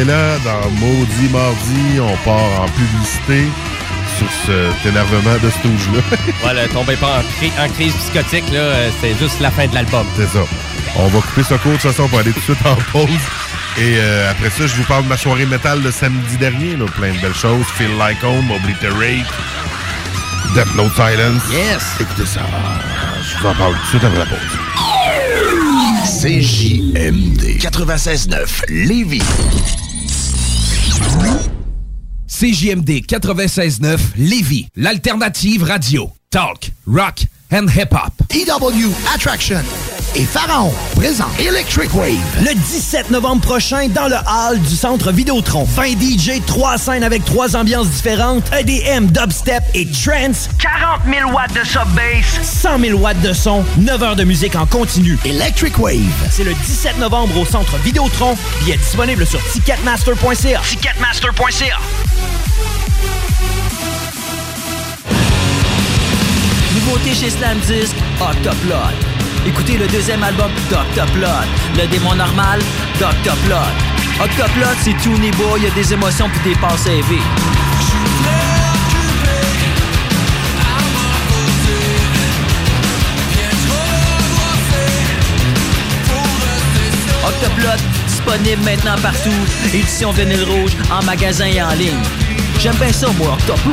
Restez là, dans Maudit Mardi, on part en publicité sur cet énervement de Stooge-là. Voilà, tombez pas en, cri- en crise psychotique, là, euh, c'est juste la fin de l'album. C'est ça. On va couper ce cours de toute façon pour aller tout de suite en pause. Et euh, après ça, je vous parle de ma soirée métal le samedi dernier. Là, plein de belles choses. Feel Like Home, Obliterate, Death Note Silence. Yes! Écoutez ça. Je vous en parle tout de suite après la pause. CJMD 96.9 Lévis. CJMD 96.9 Lévis, l'alternative radio. Talk, rock and hip-hop. EW Attraction et Pharaon présent Electric Wave. Le 17 novembre prochain, dans le hall du centre Vidéotron. 20 DJ, 3 scènes avec 3 ambiances différentes, EDM, dubstep et trance, 40 000 watts de sub-bass, 100 000 watts de son, 9 heures de musique en continu. Electric Wave. C'est le 17 novembre au centre Vidéotron. Billets disponibles sur ticketmaster.ca. Ticketmaster.ca. Nouveauté chez Slam Disc, Octoplot. Écoutez le deuxième album d'Octoplot. Le démon normal, d'Octoplot. Octoplot, c'est tout niveau, il y a des émotions puis des passes élevées. Octoplot, disponible maintenant partout. Édition vinyle rouge, en magasin et en ligne. J'aime bien ça, moi, Octoplot.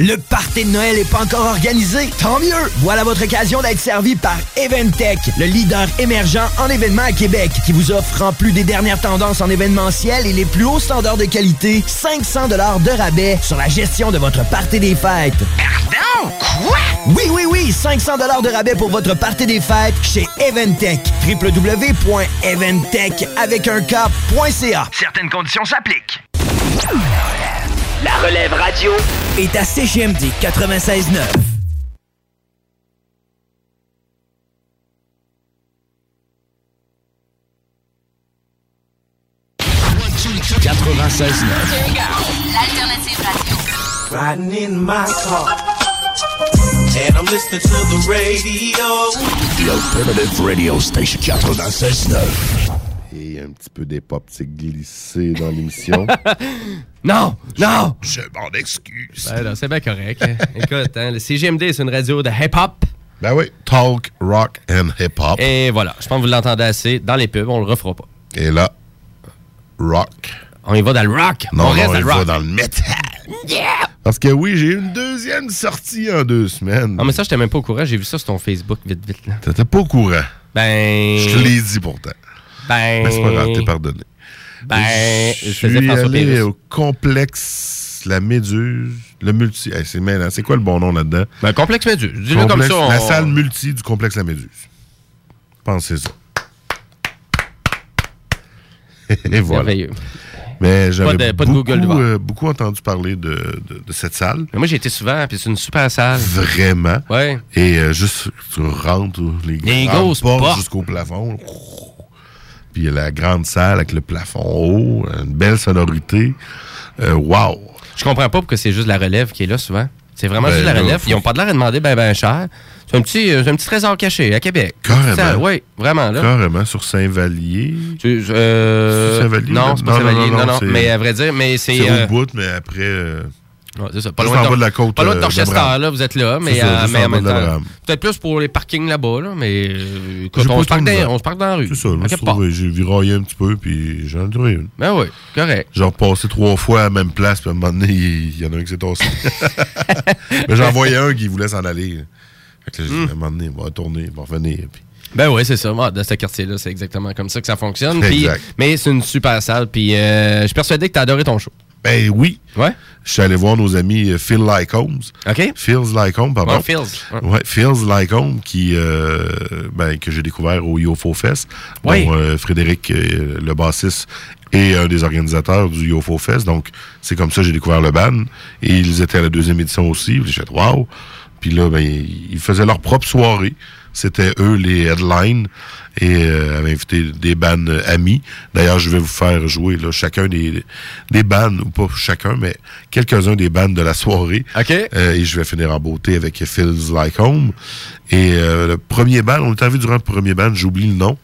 Le party de Noël n'est pas encore organisé. Tant mieux! Voilà votre occasion d'être servi par Eventech, le leader émergent en événements à Québec, qui vous offre en plus des dernières tendances en événementiel et les plus hauts standards de qualité, 500 de rabais sur la gestion de votre party des fêtes. Pardon? Quoi? Oui, oui, oui, 500 de rabais pour votre party des fêtes chez Eventech. www.eventech avec un. Certaines conditions s'appliquent. La relève radio est à CGMD 96.9. L'alternative radio. Riding in my car. And I'm listening to the radio. The Alternative Radio Station 96.9. Un petit peu d'hip-hop glissé dans l'émission. Non! Non! Je m'en excuse. Ben c'est bien correct. Écoute, hein, le CGMD, c'est une radio de hip-hop. Ben oui, talk, rock and hip-hop. Et voilà, je pense que vous l'entendez assez dans les pubs, on le refera pas. Et là, rock. On y va dans le rock. Non, on non, reste dans le va dans le metal. Parce que oui, j'ai eu une deuxième sortie en deux semaines. Non, mais ça, j'étais même pas au courant. J'ai vu ça sur ton Facebook, vite, vite. Là. T'étais pas au courant. Ben. Je te l'ai dit pourtant. Ben. Mais c'est pas grave, t'es pardonné. Ben, je suis allé Pérusse. au complexe La Méduse, le multi... Hey, c'est. C'est quoi le bon nom là-dedans? Ben, complexe Méduse. Dis-le comme ça. on- La salle multi du complexe La Méduse. Pensez ça. Et voilà. Mais j'avais beaucoup, euh, beaucoup entendu parler de, de- de cette salle. Mais moi, j'ai été souvent, puis c'est une super salle. Vraiment. Ouais. Et euh, juste, tu rentres les, Les grosses portes portes. jusqu'au plafond. Puis il y a la grande salle avec le plafond haut, une belle sonorité. Euh, wow! Je comprends pas pourquoi c'est juste la relève qui est là souvent. C'est vraiment Ben, juste la relève. Ils ont pas de l'air à demander ben ben cher. C'est un petit, euh, un petit trésor caché à Québec. Carrément. Oui, vraiment là. Carrément, sur Saint-Vallier. Tu- euh, C'est Saint-Vallier, Non, c'est pas Non, non, Saint-Vallier. non, Mais à vrai dire, mais c'est. C'est euh, au bout, mais après... Ouais, c'est ça. Pas loin, en de, bas de la côte, Pas loin de euh, Dorchester, là, vous êtes là, mais, ça, mais en même temps. Peut-être plus pour les parkings là-bas, là, mais. euh, écoute, pas on, se parque dans, misère. on se parque dans la rue. C'est ça, je trouvé, j'ai viraillé un petit peu, puis j'en ai trouvé une. Ben oui, correct. J'ai repassé trois fois à la même place, puis à un moment donné, il y en a un qui s'est tassé. Mais j'en voyais un qui voulait s'en aller. Fait que là, j'ai dit, à un moment donné, il va retourner, il va revenir. Puis Ben oui, c'est ça. Moi, dans ce quartier-là, c'est exactement comme ça que ça fonctionne. Mais c'est une super salle. Puis euh, je suis persuadé que tu as adoré ton show. Ben oui. Ouais. Je suis allé voir nos amis euh, Phil Lycombs. OK. Phil's Lycombe, pardon. Ouais, Phil's. Ouais. Ouais, Phil's Lycombe, qui, euh, ben, que j'ai découvert au YoFo Fest. Ouais. dont, euh, Frédéric, euh, le bassiste, est un des organisateurs du YoFo Fest. Donc, c'est comme ça que j'ai découvert le band. Et ils étaient à la deuxième édition aussi. J'ai fait « wow ». Puis là, ben, ils faisaient leur propre soirée. C'était eux les headlines et euh, avaient invité des bands euh, amis. D'ailleurs, je vais vous faire jouer là, chacun des, des bands, ou pas chacun, mais quelques-uns des bands de la soirée. OK. Euh, et je vais finir en beauté avec Phil's Like Home. Et euh, le premier band, on est arrivé durant le premier band, j'oublie le nom.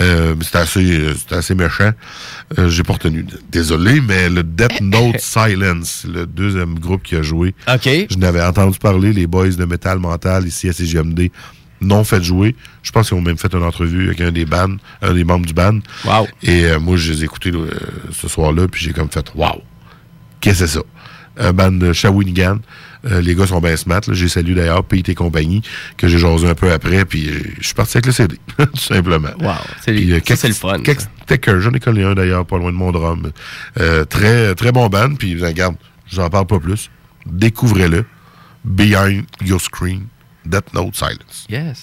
Euh, mais c'était assez, c'était assez méchant. Euh, J'ai pas retenu. Désolé, mais le Death Note Silence, le deuxième groupe qui a joué. OK. Je n'avais entendu parler, les boys de Metal Mental ici à CGMD n'ont fait jouer. Je pense qu'ils ont même fait une entrevue avec un des bands, un des membres du band. Wow. Et euh, moi, je les ai écoutés euh, ce soir-là, puis j'ai comme fait Wow! Qu'est-ce que c'est ça? Un band de Shawinigan. Euh, les gars sont bien smart. J'ai salué d'ailleurs Pete et compagnie, que j'ai jasé un peu après, puis je suis parti avec le CD, tout simplement. Wow. C'est le fun. quelques. J'en ai collé un d'ailleurs, pas loin de mon drum. Très, très bon band, puis regarde, je n'en parle pas plus. Découvrez-le. Behind Your Screen, Death Note Silence. Yes.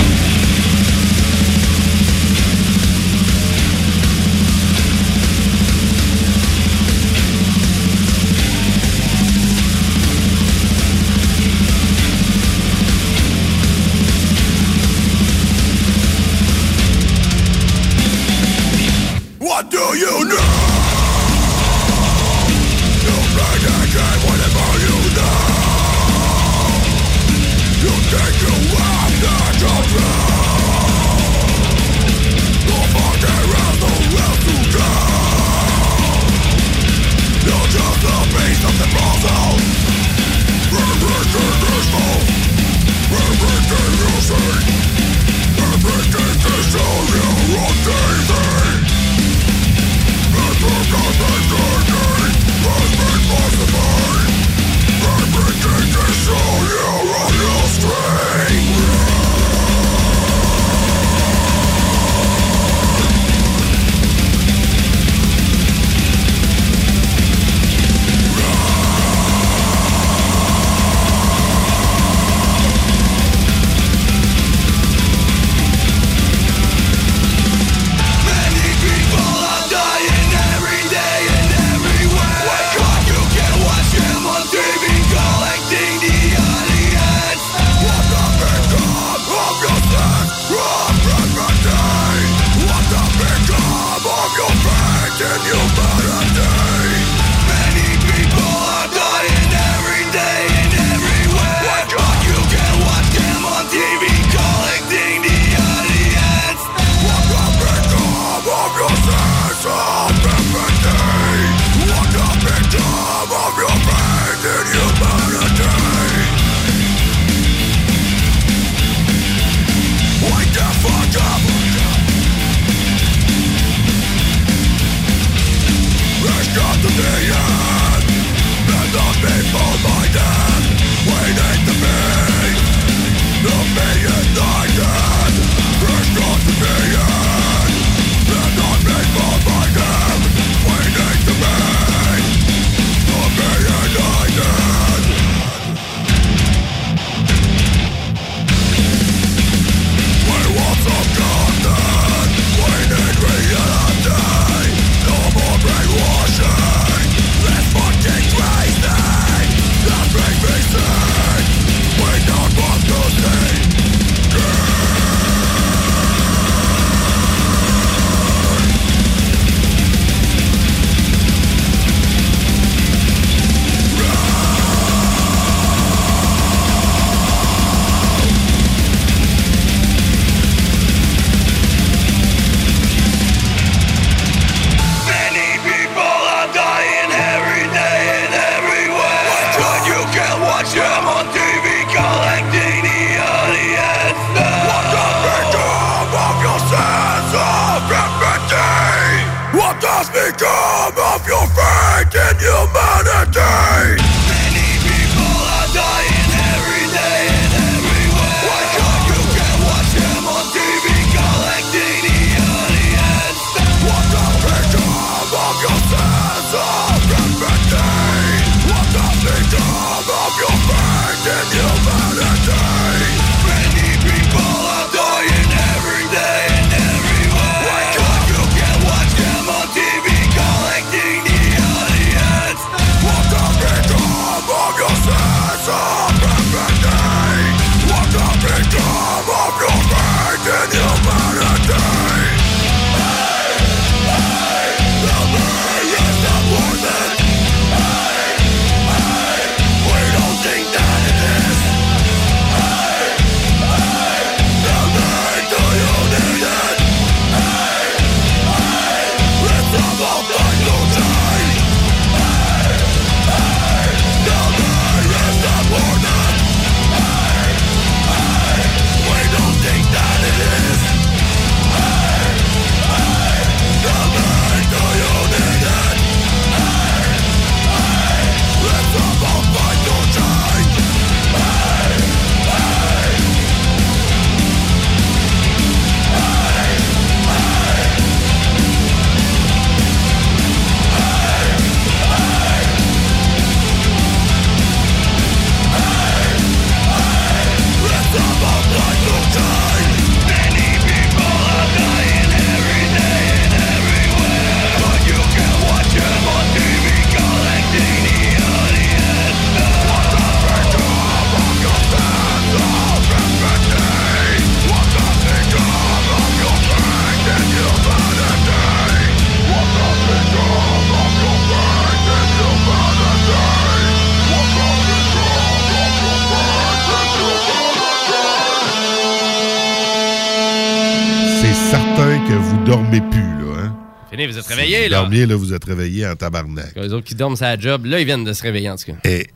Réveillés, là. dormiez, là, vous êtes réveillés en tabarnak. Les autres qui dorment sur la job, là, ils viennent de se réveiller, en tout cas. Et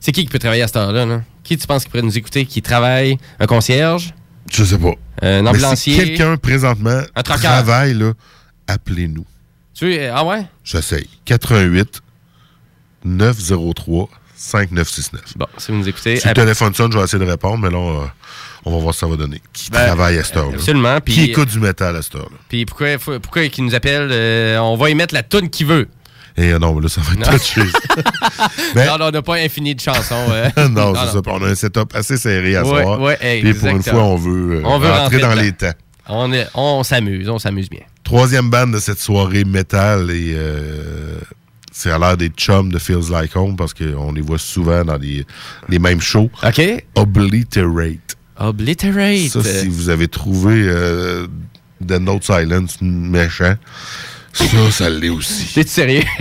C'est qui qui peut travailler à cette heure-là? là? Qui tu penses qui pourrait nous écouter, qui travaille? Un concierge? je sais pas. Un Mais ambulancier? si quelqu'un, présentement, Un travaille, là, appelez-nous. Tu es- Ah ouais? J'essaye. 88 903 5969. Bon, si vous nous écoutez... Si le téléphone sonne, je vais essayer de répondre, mais là, on, va- on va voir ce que ça va donner. Qui Ben, travaille à cette heure-là? absolument, Qui écoute du métal à cette heure-là? Puis pourquoi, pourquoi il nous appelle? euh, on va y mettre la toune qu'il veut. Et euh, non, mais là, ça va être touché. Ben- Non, non, on n'a pas infini de chansons. euh. non, c'est ça. On a un setup assez serré à Ouais, soir. ouais, Puis pour une fois, on veut, euh, On veut rentrer, rentrer dans les temps. On est- on s'amuse, on s'amuse bien. Troisième bande de cette soirée métal et euh, c'est à l'heure des chums de Feels Like Home parce qu'on les voit souvent dans les, les mêmes shows. OK. Obliterate. Obliterate. Ça, si vous avez trouvé euh, The Note Silence méchant, ça, ça l'est aussi. T'es sérieux?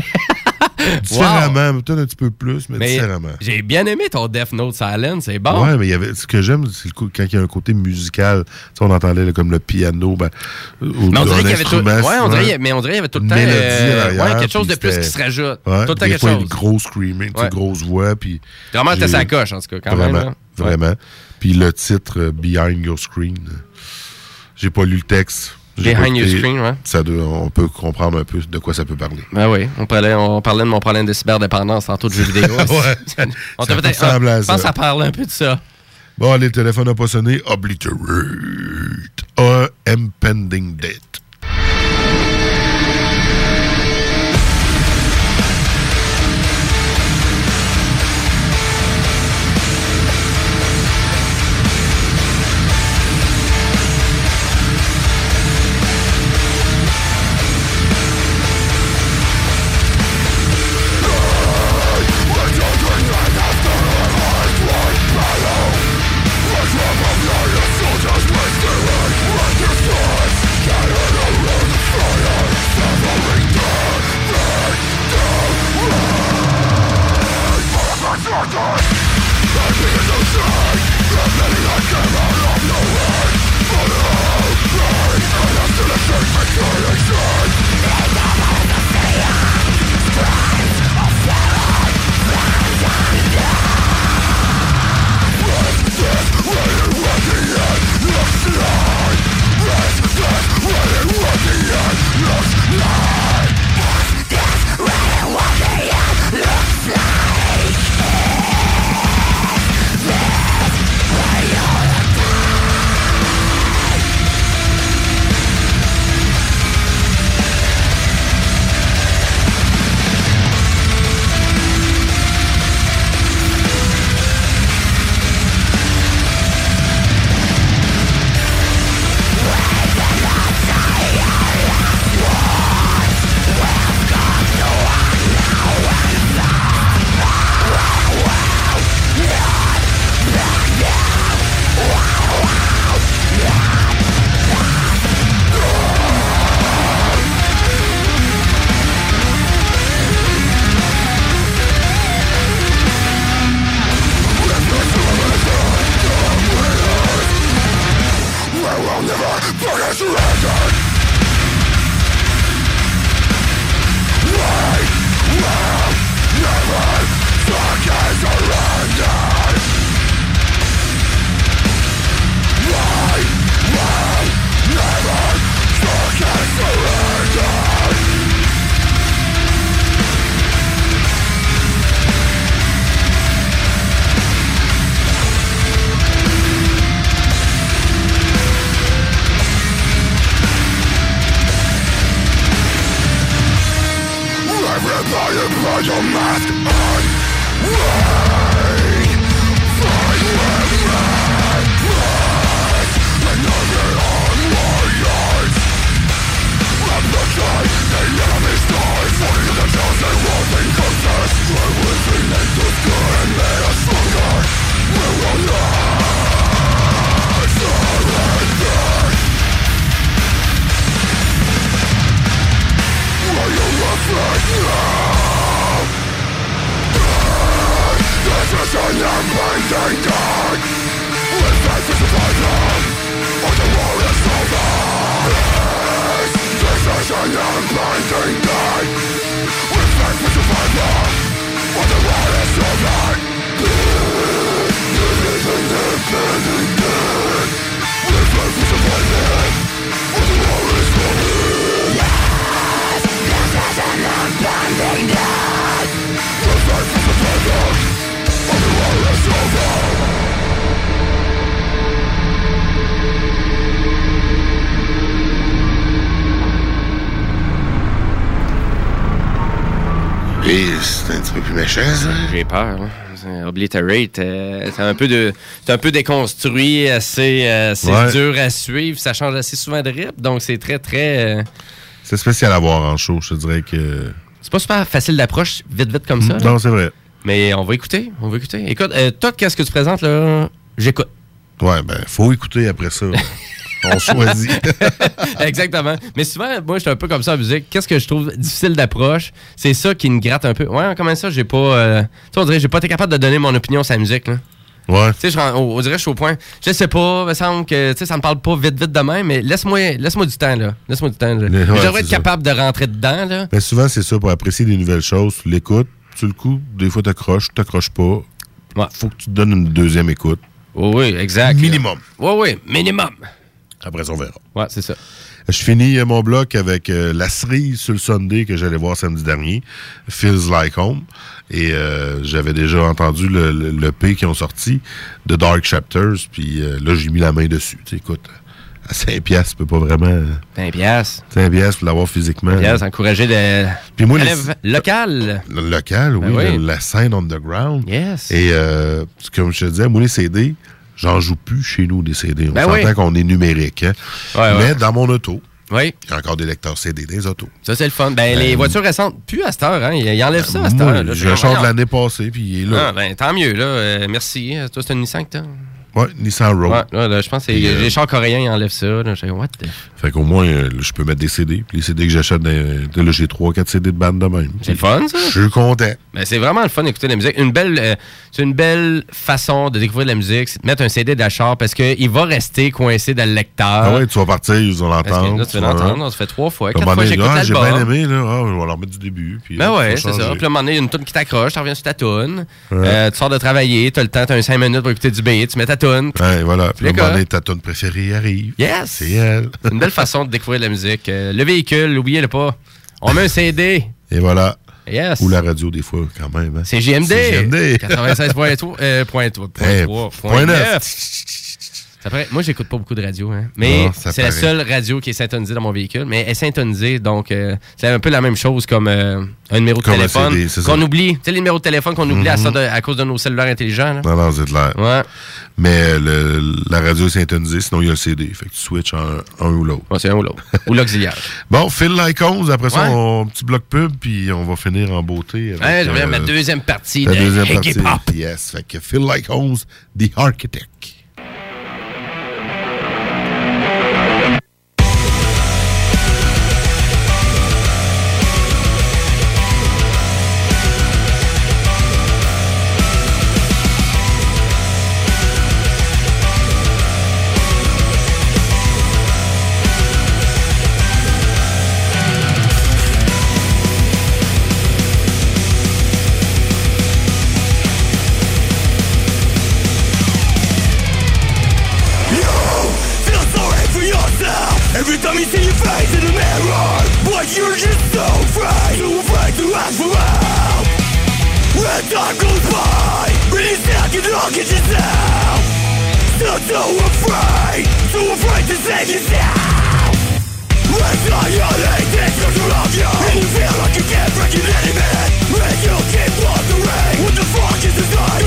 Différemment, peut-être un petit peu plus, mais, Mais différemment. j'ai bien aimé ton Death Note Silence, c'est bon. Ouais, mais il y avait, ce que j'aime, c'est quand il y a un côté musical. On entendait là, comme le piano, ben, ou Mais on dirait qu'il y avait tout, ouais, on dirait, mais on dirait qu'il y avait tout le temps Une mélodie euh, ouais, quelque chose de plus qui se rajoute. Ouais, tout le temps quelque fois, chose. une grosse screaming, Ouais. grosse voix. Puis Vraiment, t'es sa coche, en tout cas, quand même, vraiment, là. Vraiment. Puis le titre, euh, Behind Your Screen, j'ai pas lu le texte. Behind Your. Screen, ouais. Ça doit- on peut comprendre un peu de quoi ça peut parler. Ben oui, on parlait, on parlait de mon problème de cyberdépendance tantôt de jeux vidéo. Ouais. on Ça peut-être. ressemble à Je pense que ça. ça parle un peu de ça. Bon, allez, le téléphone n'a pas sonné. Obliterate. A impending date. Peu plus méchant, ça. J'ai peur. hein. Obliterate, euh, c'est un peu de, c'est un peu déconstruit, assez, euh, assez Ouais. dur à suivre. Ça change assez souvent de rythme, donc c'est très très. euh, C'est spécial à voir en show, je dirais que. c'est pas super facile d'approche, vite vite comme ça. Non, c'est vrai. Mais on va écouter, on va écouter. Écoute, euh, toi, qu'est-ce que tu présentes là? J'écoute. Ouais, ben, faut écouter après ça. On choisit. Exactement. Mais souvent, moi, je suis un peu comme ça en musique. Qu'est-ce que je trouve difficile d'approche? C'est ça qui me gratte un peu. Ouais, comment ça, j'ai pas. euh, Tu sais, on dirait que j'ai pas été capable de donner mon opinion sur la musique, là. Ouais. Tu sais, on, dirait que je suis au point. Je sais pas, il me semble que tu sais, ça me parle pas vite, vite de même, mais laisse-moi laisse du temps, là. Laisse-moi du temps. là. Ouais, c'est être ça. capable de rentrer dedans, là. Mais souvent, c'est ça, pour apprécier des nouvelles choses, tu l'écoutes, tu le coup, des fois t'accroches, t'accroches pas. Faut que tu te donnes une deuxième écoute. Oui, oui, exact. Minimum. Oui, oui, minimum. Après ça, on verra. Ouais, c'est ça. Je finis euh, mon bloc avec euh, la cerise sur le Sunday que j'allais voir samedi dernier, Feels Like Home. Et euh, j'avais déjà entendu le, le, le P qui ont sorti de Dark Chapters, puis euh, là, j'ai mis la main dessus. Tu sais, écoute, à 5 piastres, tu peux pas vraiment... 20 piastres. 5 piastres pour l'avoir physiquement. Piastres, encourager de... Puis moi, les- locale. Le local, oui, Ben oui. la scène underground. Yes. Et euh, comme je te disais, moi, les CD, j'en joue plus chez nous des CD. On Ben s'entend oui. qu'on est numérique. hein. Ouais, Mais ouais. dans mon auto, Oui. il y a encore des lecteurs CD des autos. Ça, c'est le fun. Ben, les voitures récentes, plus à cette heure, hein. Ils enlèvent ça à cette Moi, heure. là. je le chante l'année passée, puis il est là. Ah, ben, tant mieux, là. Euh, merci. Toi, c'est un Nissan que t'as? Ouais, Nissan. Ouais, là, je pense que euh, les chars coréens, ils enlèvent ça. Là. Je dis, what the- Fait qu'au moins, euh, je peux mettre des CD. Puis les CD que j'achète, dans- là, j'ai 3-4 CD de bande de même. C'est le fun, ça? Je suis content. Ben, c'est vraiment le fun d'écouter de la musique. Une belle, euh, c'est une belle façon de découvrir de la musique, c'est de mettre un CD d'achat parce qu'il va rester coincé dans le lecteur. Ah ouais, tu vas partir, ils vont l'entendre. là, tu vas l'entendre, on se fait trois fois. Quatre on fois, j'écoute ah, J'ai bien aimé, là. Ah, je vais leur mettre du début. Puis, Ben là, ouais, c'est ça. Puis là, à un moment donné, il y a une toune qui t'accroche, tu reviens sur ta toune. Ouais. Euh, tu sors de travailler, tu as le temps, tu as un 5 minutes pour écouter du beat, tu mets ta toune tonnes. Ouais, voilà. Puis le ta tonne préférée arrive. Yes! C'est elle. C'est une belle façon de découvrir la musique. Euh, le véhicule, n'oubliez-le pas. On met un CD. Et voilà. Yes. Ou la radio, des fois, quand même. Hein. C'est GMD. C'est GMD. 96.3. Euh, point, eh, point, point, point 9. 9. Ça paraît- moi, j'écoute pas beaucoup de radio, hein. mais c'est la seule radio qui est syntonisée dans mon véhicule. Mais elle est syntonisée, donc euh, c'est un peu la même chose comme euh, un numéro de Comme téléphone qu'on oublie. Tu sais, les numéros de téléphone qu'on oublie à, Mhm. ça de- à cause de nos cellulaires intelligents. là. Non, non, c'est clair. Ouais. Mais le- la radio est syntonisée, sinon il y a le CD. Fait que tu switches un, un ou l'autre. Ouais, c'est un ou l'autre. ou l'auxiliaire. Bon, Phil Lycons, après ça, Ouais. on petit bloc pub, puis on va finir en beauté. Avec, Ouais, je euh, ma deuxième partie la de deuxième partie. Yes. Fait que Phil Lycons, The Architect. Look at yourself. Still so afraid, too afraid to save yourself. When anxiety takes control of and you feel like you can't break it anymore, and you keep wondering, what the fuck is this life?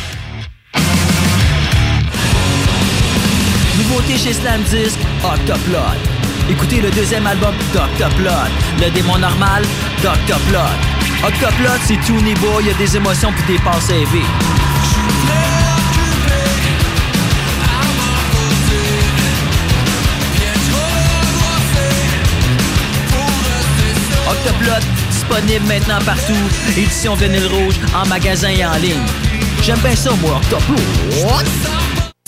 Nouveauté chez Slam Disc, Octoplot. Écoutez le deuxième album d'Octoplot. Le démon normal, d'Octoplot. Octoplot, c'est tout niveau, il y a des émotions puis des passes élevées. Octoplot, disponible maintenant partout. Édition vinyle rouge, en magasin et en ligne. J'aime bien ça, moi, Octoplot.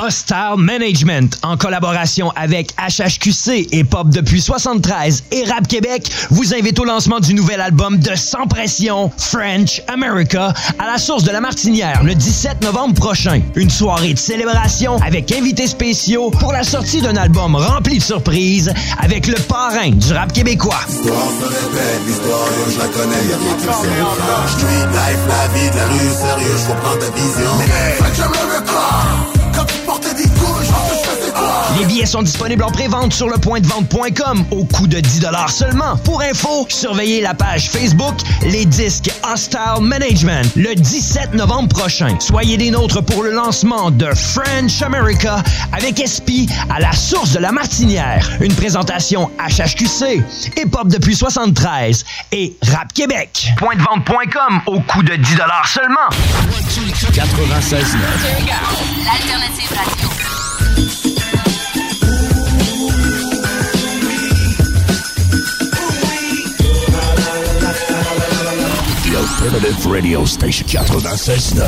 Hostile Management, en collaboration avec HHQC et Pop depuis 73 et Rap Québec, vous invite au lancement du nouvel album de Sans Pression, French America, à la source de la Martinière le 17 novembre prochain. Une soirée de célébration avec invités spéciaux pour la sortie d'un album rempli de surprises avec le parrain du rap québécois. L'histoire se répète, l'histoire, yo, je la connais, y'a rien qui me sépare. Street life, la vie de la rue, sérieux, je comprends ta vision. Fait que Les billets sont disponibles en pré-vente sur le point de vente.com au coût de 10 seulement. Pour info, surveillez la page Facebook Les Disques Hostile Management le 17 novembre prochain. Soyez des nôtres pour le lancement de French America avec SP à la source de la Martinière. Une présentation HHQC, Hip-Hop depuis 73 et Rap Québec. Point de vente.com au coût de 10 seulement. 96.9. L'alternative radio. Alternative Radio Station 96.9.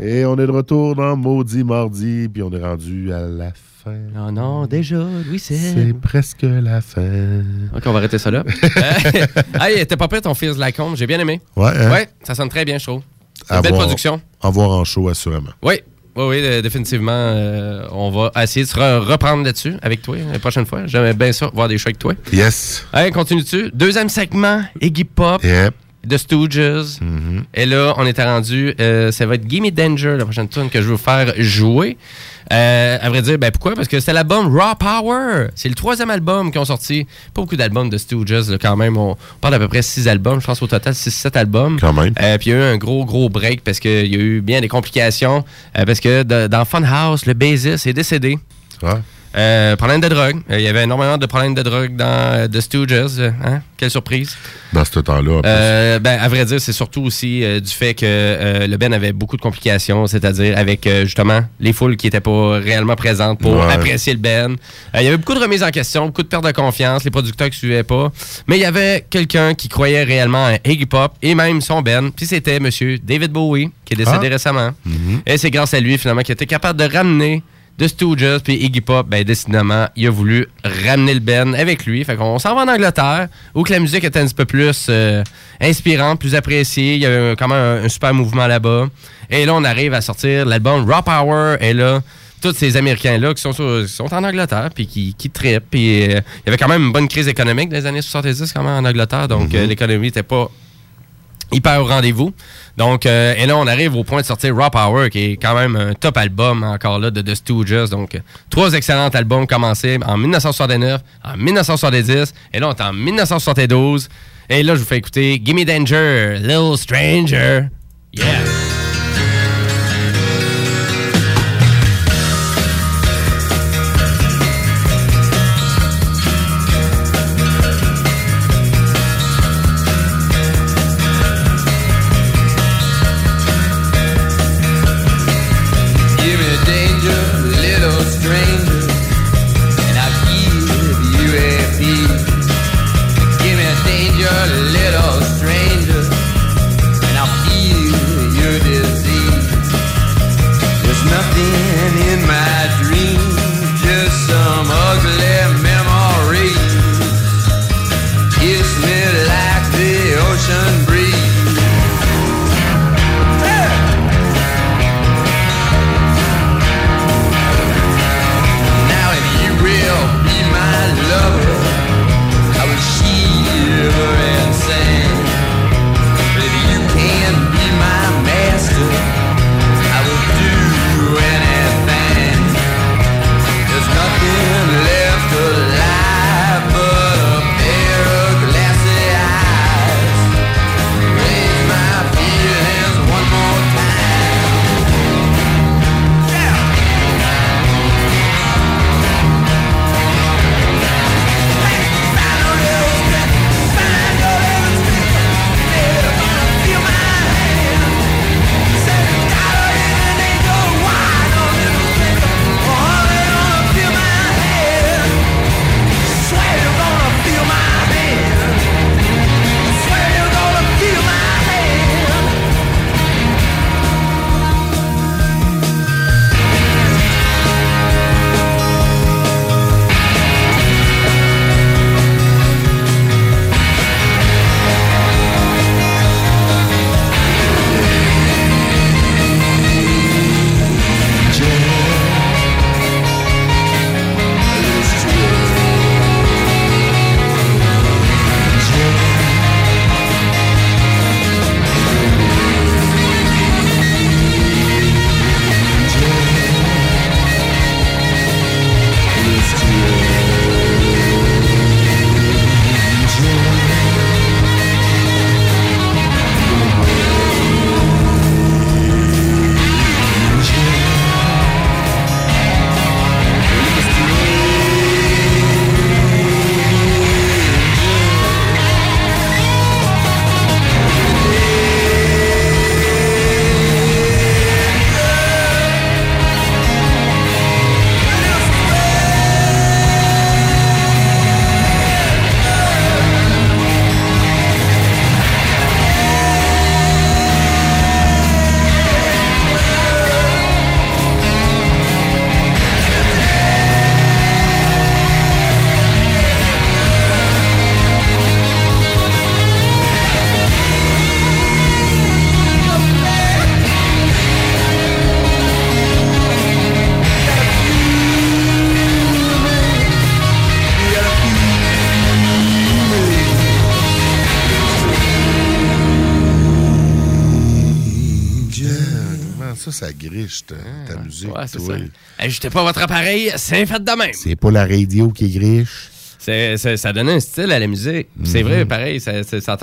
Et on est de retour dans Maudit Mardi, puis on est rendu à la fin. Oh non, déjà, Louis C'est presque la fin. Ok, on va arrêter ça là. Euh, hey, t'es pas prêt ton Feels Like Home? J'ai bien aimé. Ouais, hein? Ouais, ça sonne très bien, je trouve. C'est À une belle voir- production. À voir en show, assurément. Oui, oui, oui, euh, définitivement. euh, on va essayer de se re- reprendre là-dessus avec toi la prochaine fois. J'aimerais bien ça, voir des shows avec toi. Yes. Allez, continue dessus. Deuxième segment, Iggy Pop. Yep. The Stooges. Et là, on était rendu. euh, ça va être Gimme Danger, la prochaine tune que je veux vous faire jouer. Euh, à vrai dire, ben pourquoi? Parce que c'est l'album Raw Power. C'est le troisième album qu'ils ont sorti. Pas beaucoup d'albums de Stooges, là, quand même. On parle d'à peu près six albums. Je pense au total 6-7 albums. Quand même. Euh, puis il y a eu un gros, gros break parce qu'il y a eu bien des complications. euh, parce que de- dans Funhouse, le bassiste est décédé. Euh, problème de drogue. Euh, Il y avait énormément de problèmes de drogue dans The Stooges. euh, hein? Quelle surprise. Dans ce temps-là. Euh, ben, à vrai dire, c'est surtout aussi du fait que le Ben avait beaucoup de complications, c'est-à-dire avec justement les foules qui n'étaient pas réellement présentes pour Ouais. apprécier le Ben. Il y avait beaucoup de remises en question, beaucoup de perte de confiance, les producteurs qui suivaient pas. Mais il y avait quelqu'un qui croyait réellement à Iggy Pop et même son Ben. Puis c'était Monsieur David Bowie, qui est décédé Ah. récemment. Mhm. Et c'est grâce à lui, finalement, qu'il était capable de ramener de Stooges puis Iggy Pop, ben décidément, il a voulu ramener le Ben avec lui. Fait qu'on s'en va en Angleterre, où que la musique était un petit peu plus euh, inspirante, plus appréciée. Il y avait quand même un, un super mouvement là-bas. Et là, on arrive à sortir l'album Raw Power. Et là, tous ces Américains-là qui sont, sur- qui sont en Angleterre, puis qui, qui trippent. Puis euh, il y avait quand même une bonne crise économique dans les années 70 quand même en Angleterre. Donc euh, l'économie n'était pas hyper au rendez-vous. Donc, euh, et là, on arrive au point de sortir Raw Power, qui est quand même un top album encore là de The Stooges. Donc, trois excellents albums commencés en 1969, en 1970, et là, on est en 1972. Et là, je vous fais écouter Gimme Danger, Little Stranger. Yeah! Musique? Ouais, c'est ça. Ajustez pas votre appareil, c'est fait de même. C'est pas la radio qui est griche. C'est, c'est- ça donne un style à la musique. C'est Mhm. vrai, pareil, ça, ça, ça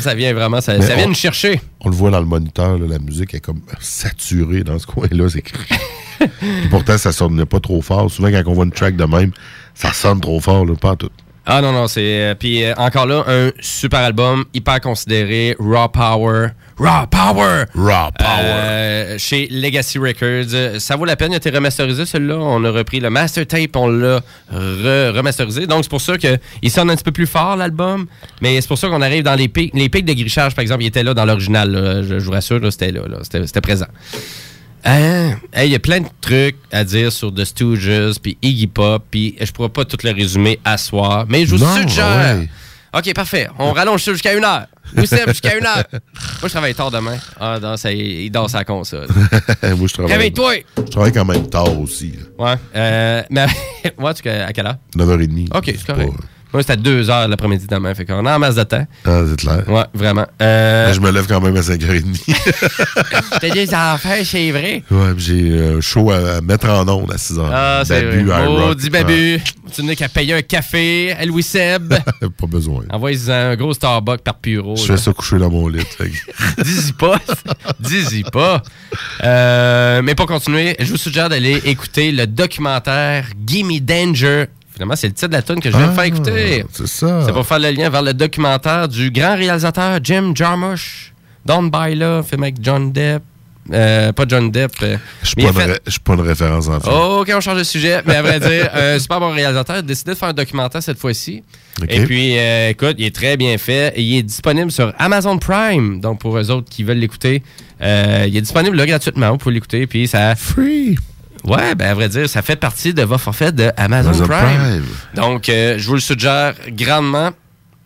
ça vient vraiment, ça, vient on- nous chercher. On le voit dans le moniteur, là, la musique est comme saturée dans ce coin-là. C'est Puis pourtant, ça sonne pas trop fort. Souvent, quand on voit une track de même, ça sonne trop fort, là, pas tout. Ah non, non, c'est. euh, puis euh, encore là, un super album, hyper considéré, Raw Power. Raw Power! Raw Power! chez Legacy Records. Euh, Ça vaut la peine, il a été remasterisé celui-là. On a repris le master tape, on l'a re- remasterisé. Donc c'est pour ça qu'il sonne un petit peu plus fort l'album. Mais c'est pour ça qu'on arrive dans les pics. Les pics de grichage, par exemple, il était là dans l'original. Je, je vous rassure, c'était là. là. C'était c'était présent. Hein? Hey, Il y a plein de trucs à dire sur The Stooges, puis Iggy Pop, puis je pourrais pas tout le résumer à soir, mais je vous Non, suggère. ouais. OK, parfait. On rallonge ça jusqu'à une heure. Nous sommes jusqu'à une heure. Moi, je travaille tard demain. Ah, non, ça, il à la console. Moi, je travaille. Réveille-toi! Je travaille quand même tard aussi. là. Ouais. Euh, mais, ouais, tu à quelle heure? 9h30. OK, c'est correct. Moi, c'était à 2 heures l'après-midi demain. Fait qu'on a en masse de temps. Ah, c'est clair. Ouais, vraiment. Euh, Mais je me lève quand même à 5h30. T'as des enfants, c'est vrai. ouais, j'ai un show à, à mettre en onde à 6h. Ah, c'est vrai. Babu, I rock. Maudit Babu. Tu n'as qu'à payer un café à Louis Seb. Ah, pas besoin. Envoie-y un gros Starbucks par bureau. Je fais ça coucher dans mon lit. Dis-y pas. Dis-y pas. Euh, mais pour continuer, je vous suggère d'aller écouter le documentaire Gimme Danger. Finalement, c'est le titre de la tune que je viens de Ah, faire écouter. C'est ça. C'est pour faire le lien vers le documentaire du grand réalisateur Jim Jarmusch. Don't Buy Love, film avec John Depp. Euh, pas John Depp. euh, Je suis pas, fait- pas une référence en film. Oh, ok, on change de sujet. Mais à vrai dire, un super bon réalisateur a décidé de faire un documentaire cette fois-ci. Et puis, euh, écoute, il est très bien fait. Et il est disponible sur Amazon Prime. Donc, pour eux autres qui veulent l'écouter, euh, il est disponible là gratuitement. Vous pouvez l'écouter. Puis, ça. Free! Ouais, ben, à vrai dire, ça fait partie de votre forfait de Amazon, Amazon Prime. Prime. Donc, euh, je vous le suggère grandement.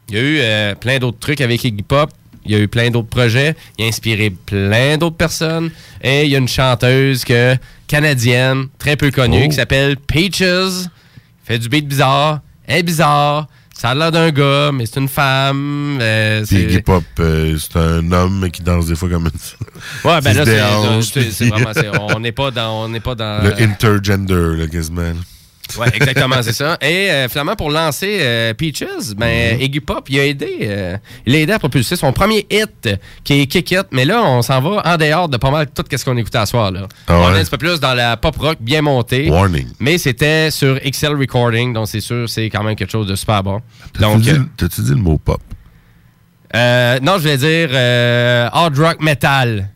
Il y a eu euh, plein d'autres trucs avec Iggy Pop. Il y a eu plein d'autres projets. Il a inspiré plein d'autres personnes. Et il y a une chanteuse que, canadienne, très peu connue, Oh. qui s'appelle Peaches. fait du beat bizarre. Elle est bizarre. Ça a l'air d'un gars, mais c'est une femme. euh, Puis c'est- euh, c'est un homme mais qui danse des fois comme une. Ouais, ben là, c'est- vraiment. On n'est pas dans. On n'est pas dans Le intergender, là, quasiment. Ouais, exactement, c'est ça. Et euh, finalement, pour lancer euh, Peaches, ben, Iggy Pop, il a aidé. euh, il a aidé à propulser son premier hit, qui est Kick It. Mais là, on s'en va en dehors de pas mal tout ce qu'on écoutait à soir. Là. Ah On est un peu plus dans la pop rock bien montée. Warning. Mais c'était sur Excel Recording, donc c'est sûr, c'est quand même quelque chose de super bon. T'as-tu dit, euh, dit le mot pop? non, je vais dire hard rock metal.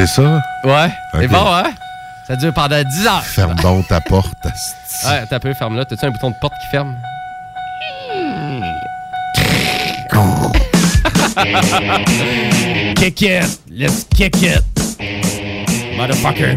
C'est ça? Ouais, c'est Ok. bon, hein? Ça dure pendant 10 heures. Ferme donc ta porte. Ouais, t'as peu, ferme là. T'as-tu un bouton de porte qui ferme? kick it! Let's kick it! Motherfucker!